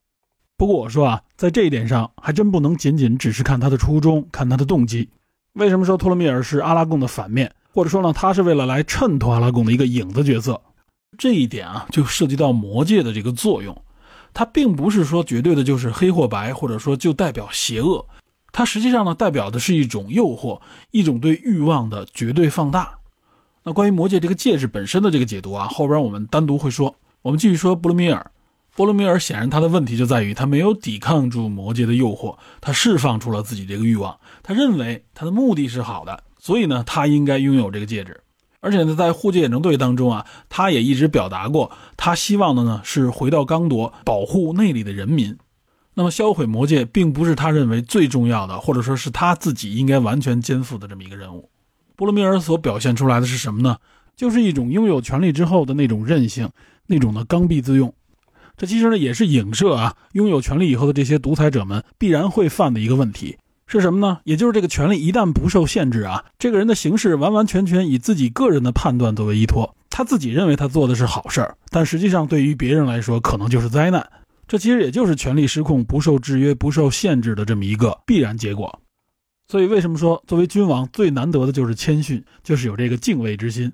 B: 不过我说啊，在这一点上还真不能仅仅只是看他的初衷，看他的动机。为什么说托勒密尔是阿拉贡的反面，或者说呢他是为了来衬托阿拉贡的一个影子角色？这一点啊，就涉及到魔戒的这个作用，它并不是说绝对的就是黑或白，或者说就代表邪恶，它实际上呢，代表的是一种诱惑，一种对欲望的绝对放大。那关于魔戒这个戒指本身的这个解读啊，后边我们单独会说。我们继续说布罗米尔，波罗米尔显然他的问题就在于他没有抵抗住魔戒的诱惑，他释放出了自己这个欲望，他认为他的目的是好的，所以呢，他应该拥有这个戒指。而且呢，在护戒远征队当中啊，他也一直表达过，他希望的呢是回到刚铎，保护内里的人民。那么，销毁魔戒并不是他认为最重要的，或者说是他自己应该完全肩负的这么一个任务。波罗米尔所表现出来的是什么呢？就是一种拥有权力之后的那种韧性，那种的刚愎自用。这其实呢，也是影射啊，拥有权力以后的这些独裁者们必然会犯的一个问题。是什么呢？也就是这个权利一旦不受限制啊，这个人的行事完完全全以自己个人的判断作为依托，他自己认为他做的是好事儿，但实际上对于别人来说可能就是灾难。这其实也就是权力失控、不受制约、不受限制的这么一个必然结果。所以为什么说作为君王最难得的就是谦逊，就是有这个敬畏之心。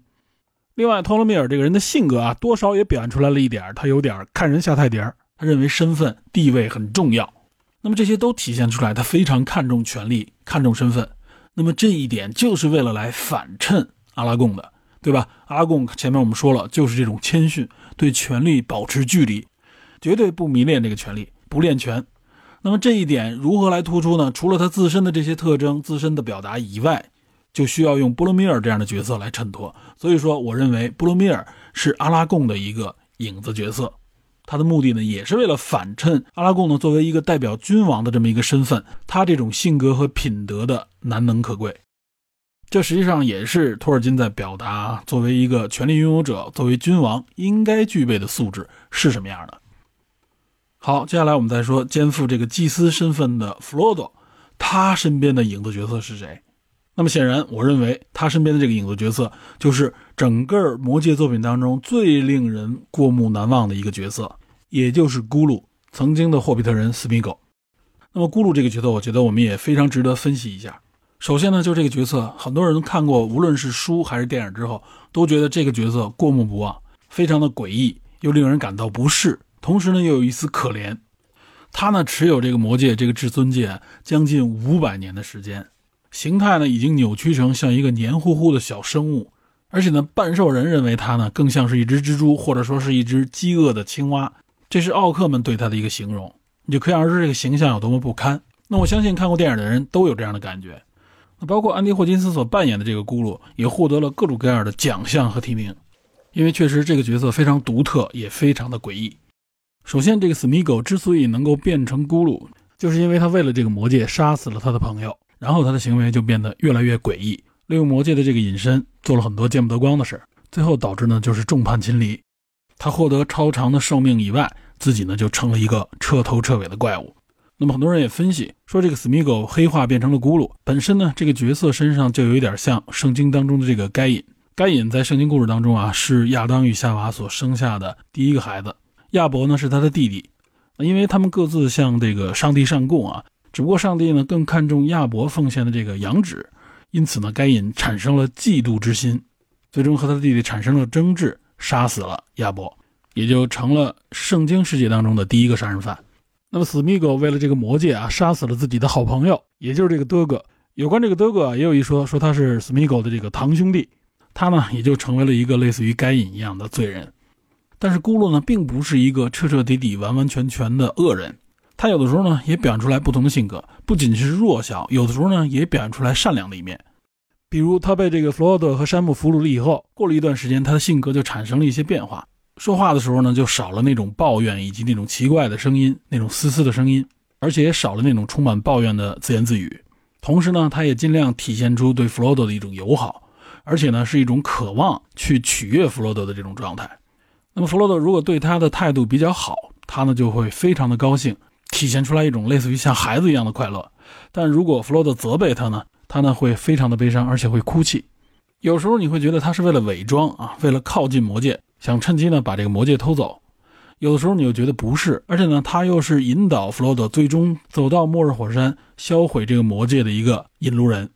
B: 另外，托勒密尔这个人的性格啊，多少也表现出来了一点，他有点看人下菜碟儿，他认为身份地位很重要。那么这些都体现出来，他非常看重权力，看重身份。那么这一点就是为了来反衬阿拉贡的，对吧？阿拉贡前面我们说了，就是这种谦逊，对权力保持距离，绝对不迷恋这个权力，不恋权。那么这一点如何来突出呢？除了他自身的这些特征、自身的表达以外，就需要用波罗米尔这样的角色来衬托。所以说，我认为波罗米尔是阿拉贡的一个影子角色。他的目的呢，也是为了反衬阿拉贡呢作为一个代表君王的这么一个身份，他这种性格和品德的难能可贵。这实际上也是托尔金在表达作为一个权力拥有者、作为君王应该具备的素质是什么样的。好，接下来我们再说肩负这个祭司身份的弗罗多，他身边的影子角色是谁？那么显然，我认为他身边的这个影子角色，就是整个魔戒作品当中最令人过目难忘的一个角色，也就是咕噜，曾经的霍比特人斯米狗。那么咕噜这个角色，我觉得我们也非常值得分析一下。首先呢，就这个角色，很多人看过无论是书还是电影之后，都觉得这个角色过目不忘，非常的诡异，又令人感到不适，同时呢，又有一丝可怜。他呢，持有这个魔戒这个至尊戒将近五百年的时间。形态呢，已经扭曲成像一个黏糊糊的小生物，而且呢，半兽人认为他呢，更像是一只蜘蛛，或者说是一只饥饿的青蛙。这是奥克们对他的一个形容，你就可想而知这个形象有多么不堪。那我相信看过电影的人都有这样的感觉。那包括安迪·霍金斯所扮演的这个咕噜，也获得了各种各样的奖项和提名，因为确实这个角色非常独特，也非常的诡异。首先，这个史密狗之所以能够变成咕噜，就是因为他为了这个魔戒杀死了他的朋友。然后他的行为就变得越来越诡异，利用魔戒的这个隐身，做了很多见不得光的事最后导致呢就是众叛亲离。他获得超长的寿命以外，自己呢就成了一个彻头彻尾的怪物。那么很多人也分析说，这个斯米狗黑化变成了咕噜，本身呢这个角色身上就有一点像圣经当中的这个该隐。该隐在圣经故事当中啊是亚当与夏娃所生下的第一个孩子，亚伯呢是他的弟弟。因为他们各自向这个上帝上供啊。只不过上帝呢更看重亚伯奉献的这个羊脂，因此呢该隐产生了嫉妒之心，最终和他的弟弟产生了争执，杀死了亚伯，也就成了圣经世界当中的第一个杀人犯。那么史密狗为了这个魔戒啊，杀死了自己的好朋友，也就是这个德哥。有关这个德哥啊，也有一说，说他是史密狗的这个堂兄弟，他呢也就成为了一个类似于该隐一样的罪人。但是咕噜呢，并不是一个彻彻底底、完完全全的恶人。他有的时候呢，也表现出来不同的性格，不仅是弱小，有的时候呢，也表现出来善良的一面。比如，他被这个弗罗多和山姆俘虏了以后，过了一段时间，他的性格就产生了一些变化。说话的时候呢，就少了那种抱怨以及那种奇怪的声音，那种嘶嘶的声音，而且也少了那种充满抱怨的自言自语。同时呢，他也尽量体现出对弗罗多的一种友好，而且呢，是一种渴望去取悦弗罗多的这种状态。那么，弗洛多如果对他的态度比较好，他呢就会非常的高兴。体现出来一种类似于像孩子一样的快乐，但如果弗洛德责备他呢，他呢会非常的悲伤，而且会哭泣。有时候你会觉得他是为了伪装啊，为了靠近魔戒，想趁机呢把这个魔戒偷走。有的时候你又觉得不是，而且呢他又是引导弗洛德最终走到末日火山，销毁这个魔戒的一个引路人。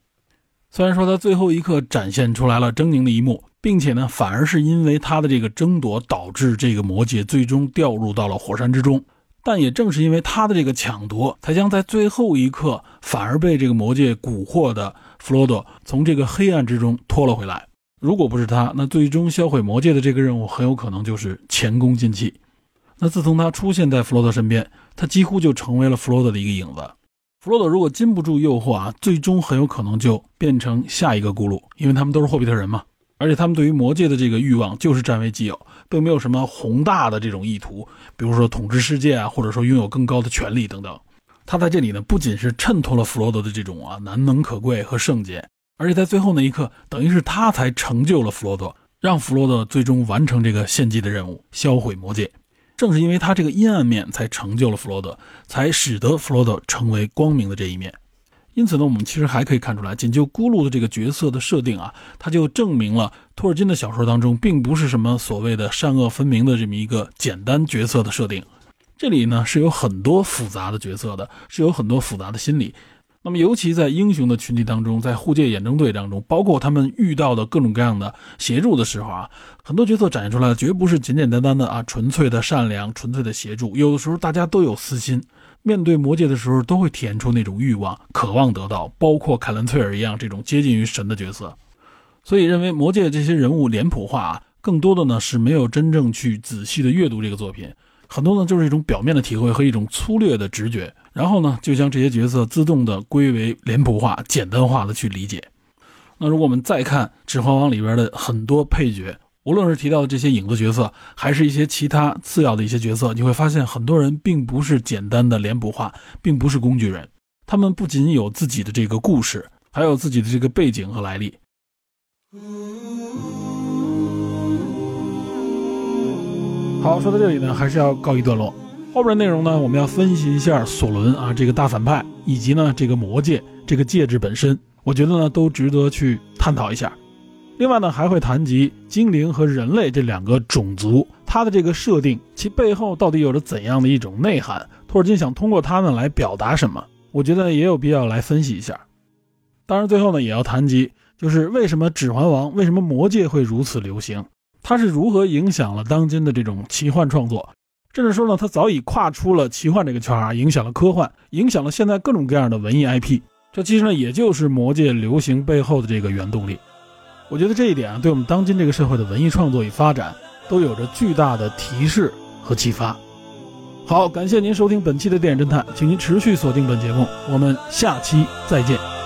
B: 虽然说他最后一刻展现出来了狰狞的一幕，并且呢反而是因为他的这个争夺，导致这个魔戒最终掉入到了火山之中。但也正是因为他的这个抢夺，才将在最后一刻反而被这个魔戒蛊惑的弗罗多从这个黑暗之中拖了回来。如果不是他，那最终销毁魔戒的这个任务很有可能就是前功尽弃。那自从他出现在弗罗多身边，他几乎就成为了弗罗多的一个影子。弗罗多如果禁不住诱惑啊，最终很有可能就变成下一个咕噜，因为他们都是霍比特人嘛。而且他们对于魔界的这个欲望就是占为己有，并没有什么宏大的这种意图，比如说统治世界啊，或者说拥有更高的权利等等。他在这里呢，不仅是衬托了弗罗多的这种啊难能可贵和圣洁，而且在最后那一刻，等于是他才成就了弗罗多，让弗罗多最终完成这个献祭的任务，销毁魔界。正是因为他这个阴暗面，才成就了弗洛德，才使得弗洛德成为光明的这一面。因此呢，我们其实还可以看出来，仅就咕噜的这个角色的设定啊，它就证明了托尔金的小说当中并不是什么所谓的善恶分明的这么一个简单角色的设定。这里呢是有很多复杂的角色的，是有很多复杂的心理。那么，尤其在英雄的群体当中，在护戒远征队当中，包括他们遇到的各种各样的协助的时候啊，很多角色展现出来的绝不是简简单单的啊纯粹的善良、纯粹的协助。有的时候大家都有私心。面对魔界的时候，都会体现出那种欲望、渴望得到，包括凯伦·翠尔一样这种接近于神的角色。所以认为魔界这些人物脸谱化，更多的呢是没有真正去仔细的阅读这个作品，很多呢就是一种表面的体会和一种粗略的直觉，然后呢就将这些角色自动的归为脸谱化、简单化的去理解。那如果我们再看《指环王》里边的很多配角。无论是提到的这些影子角色，还是一些其他次要的一些角色，你会发现很多人并不是简单的脸谱化，并不是工具人，他们不仅有自己的这个故事，还有自己的这个背景和来历。好，说到这里呢，还是要告一段落。后边内容呢，我们要分析一下索伦啊这个大反派，以及呢这个魔戒这个戒指本身，我觉得呢都值得去探讨一下。另外呢，还会谈及精灵和人类这两个种族，它的这个设定，其背后到底有着怎样的一种内涵？托尔金想通过它呢来表达什么？我觉得也有必要来分析一下。当然，最后呢，也要谈及，就是为什么《指环王》为什么魔戒会如此流行？它是如何影响了当今的这种奇幻创作？甚至说呢，它早已跨出了奇幻这个圈啊，影响了科幻，影响了现在各种各样的文艺 IP。这其实呢，也就是魔界流行背后的这个原动力。我觉得这一点啊，对我们当今这个社会的文艺创作与发展，都有着巨大的提示和启发。好，感谢您收听本期的电影侦探，请您持续锁定本节目，我们下期再见。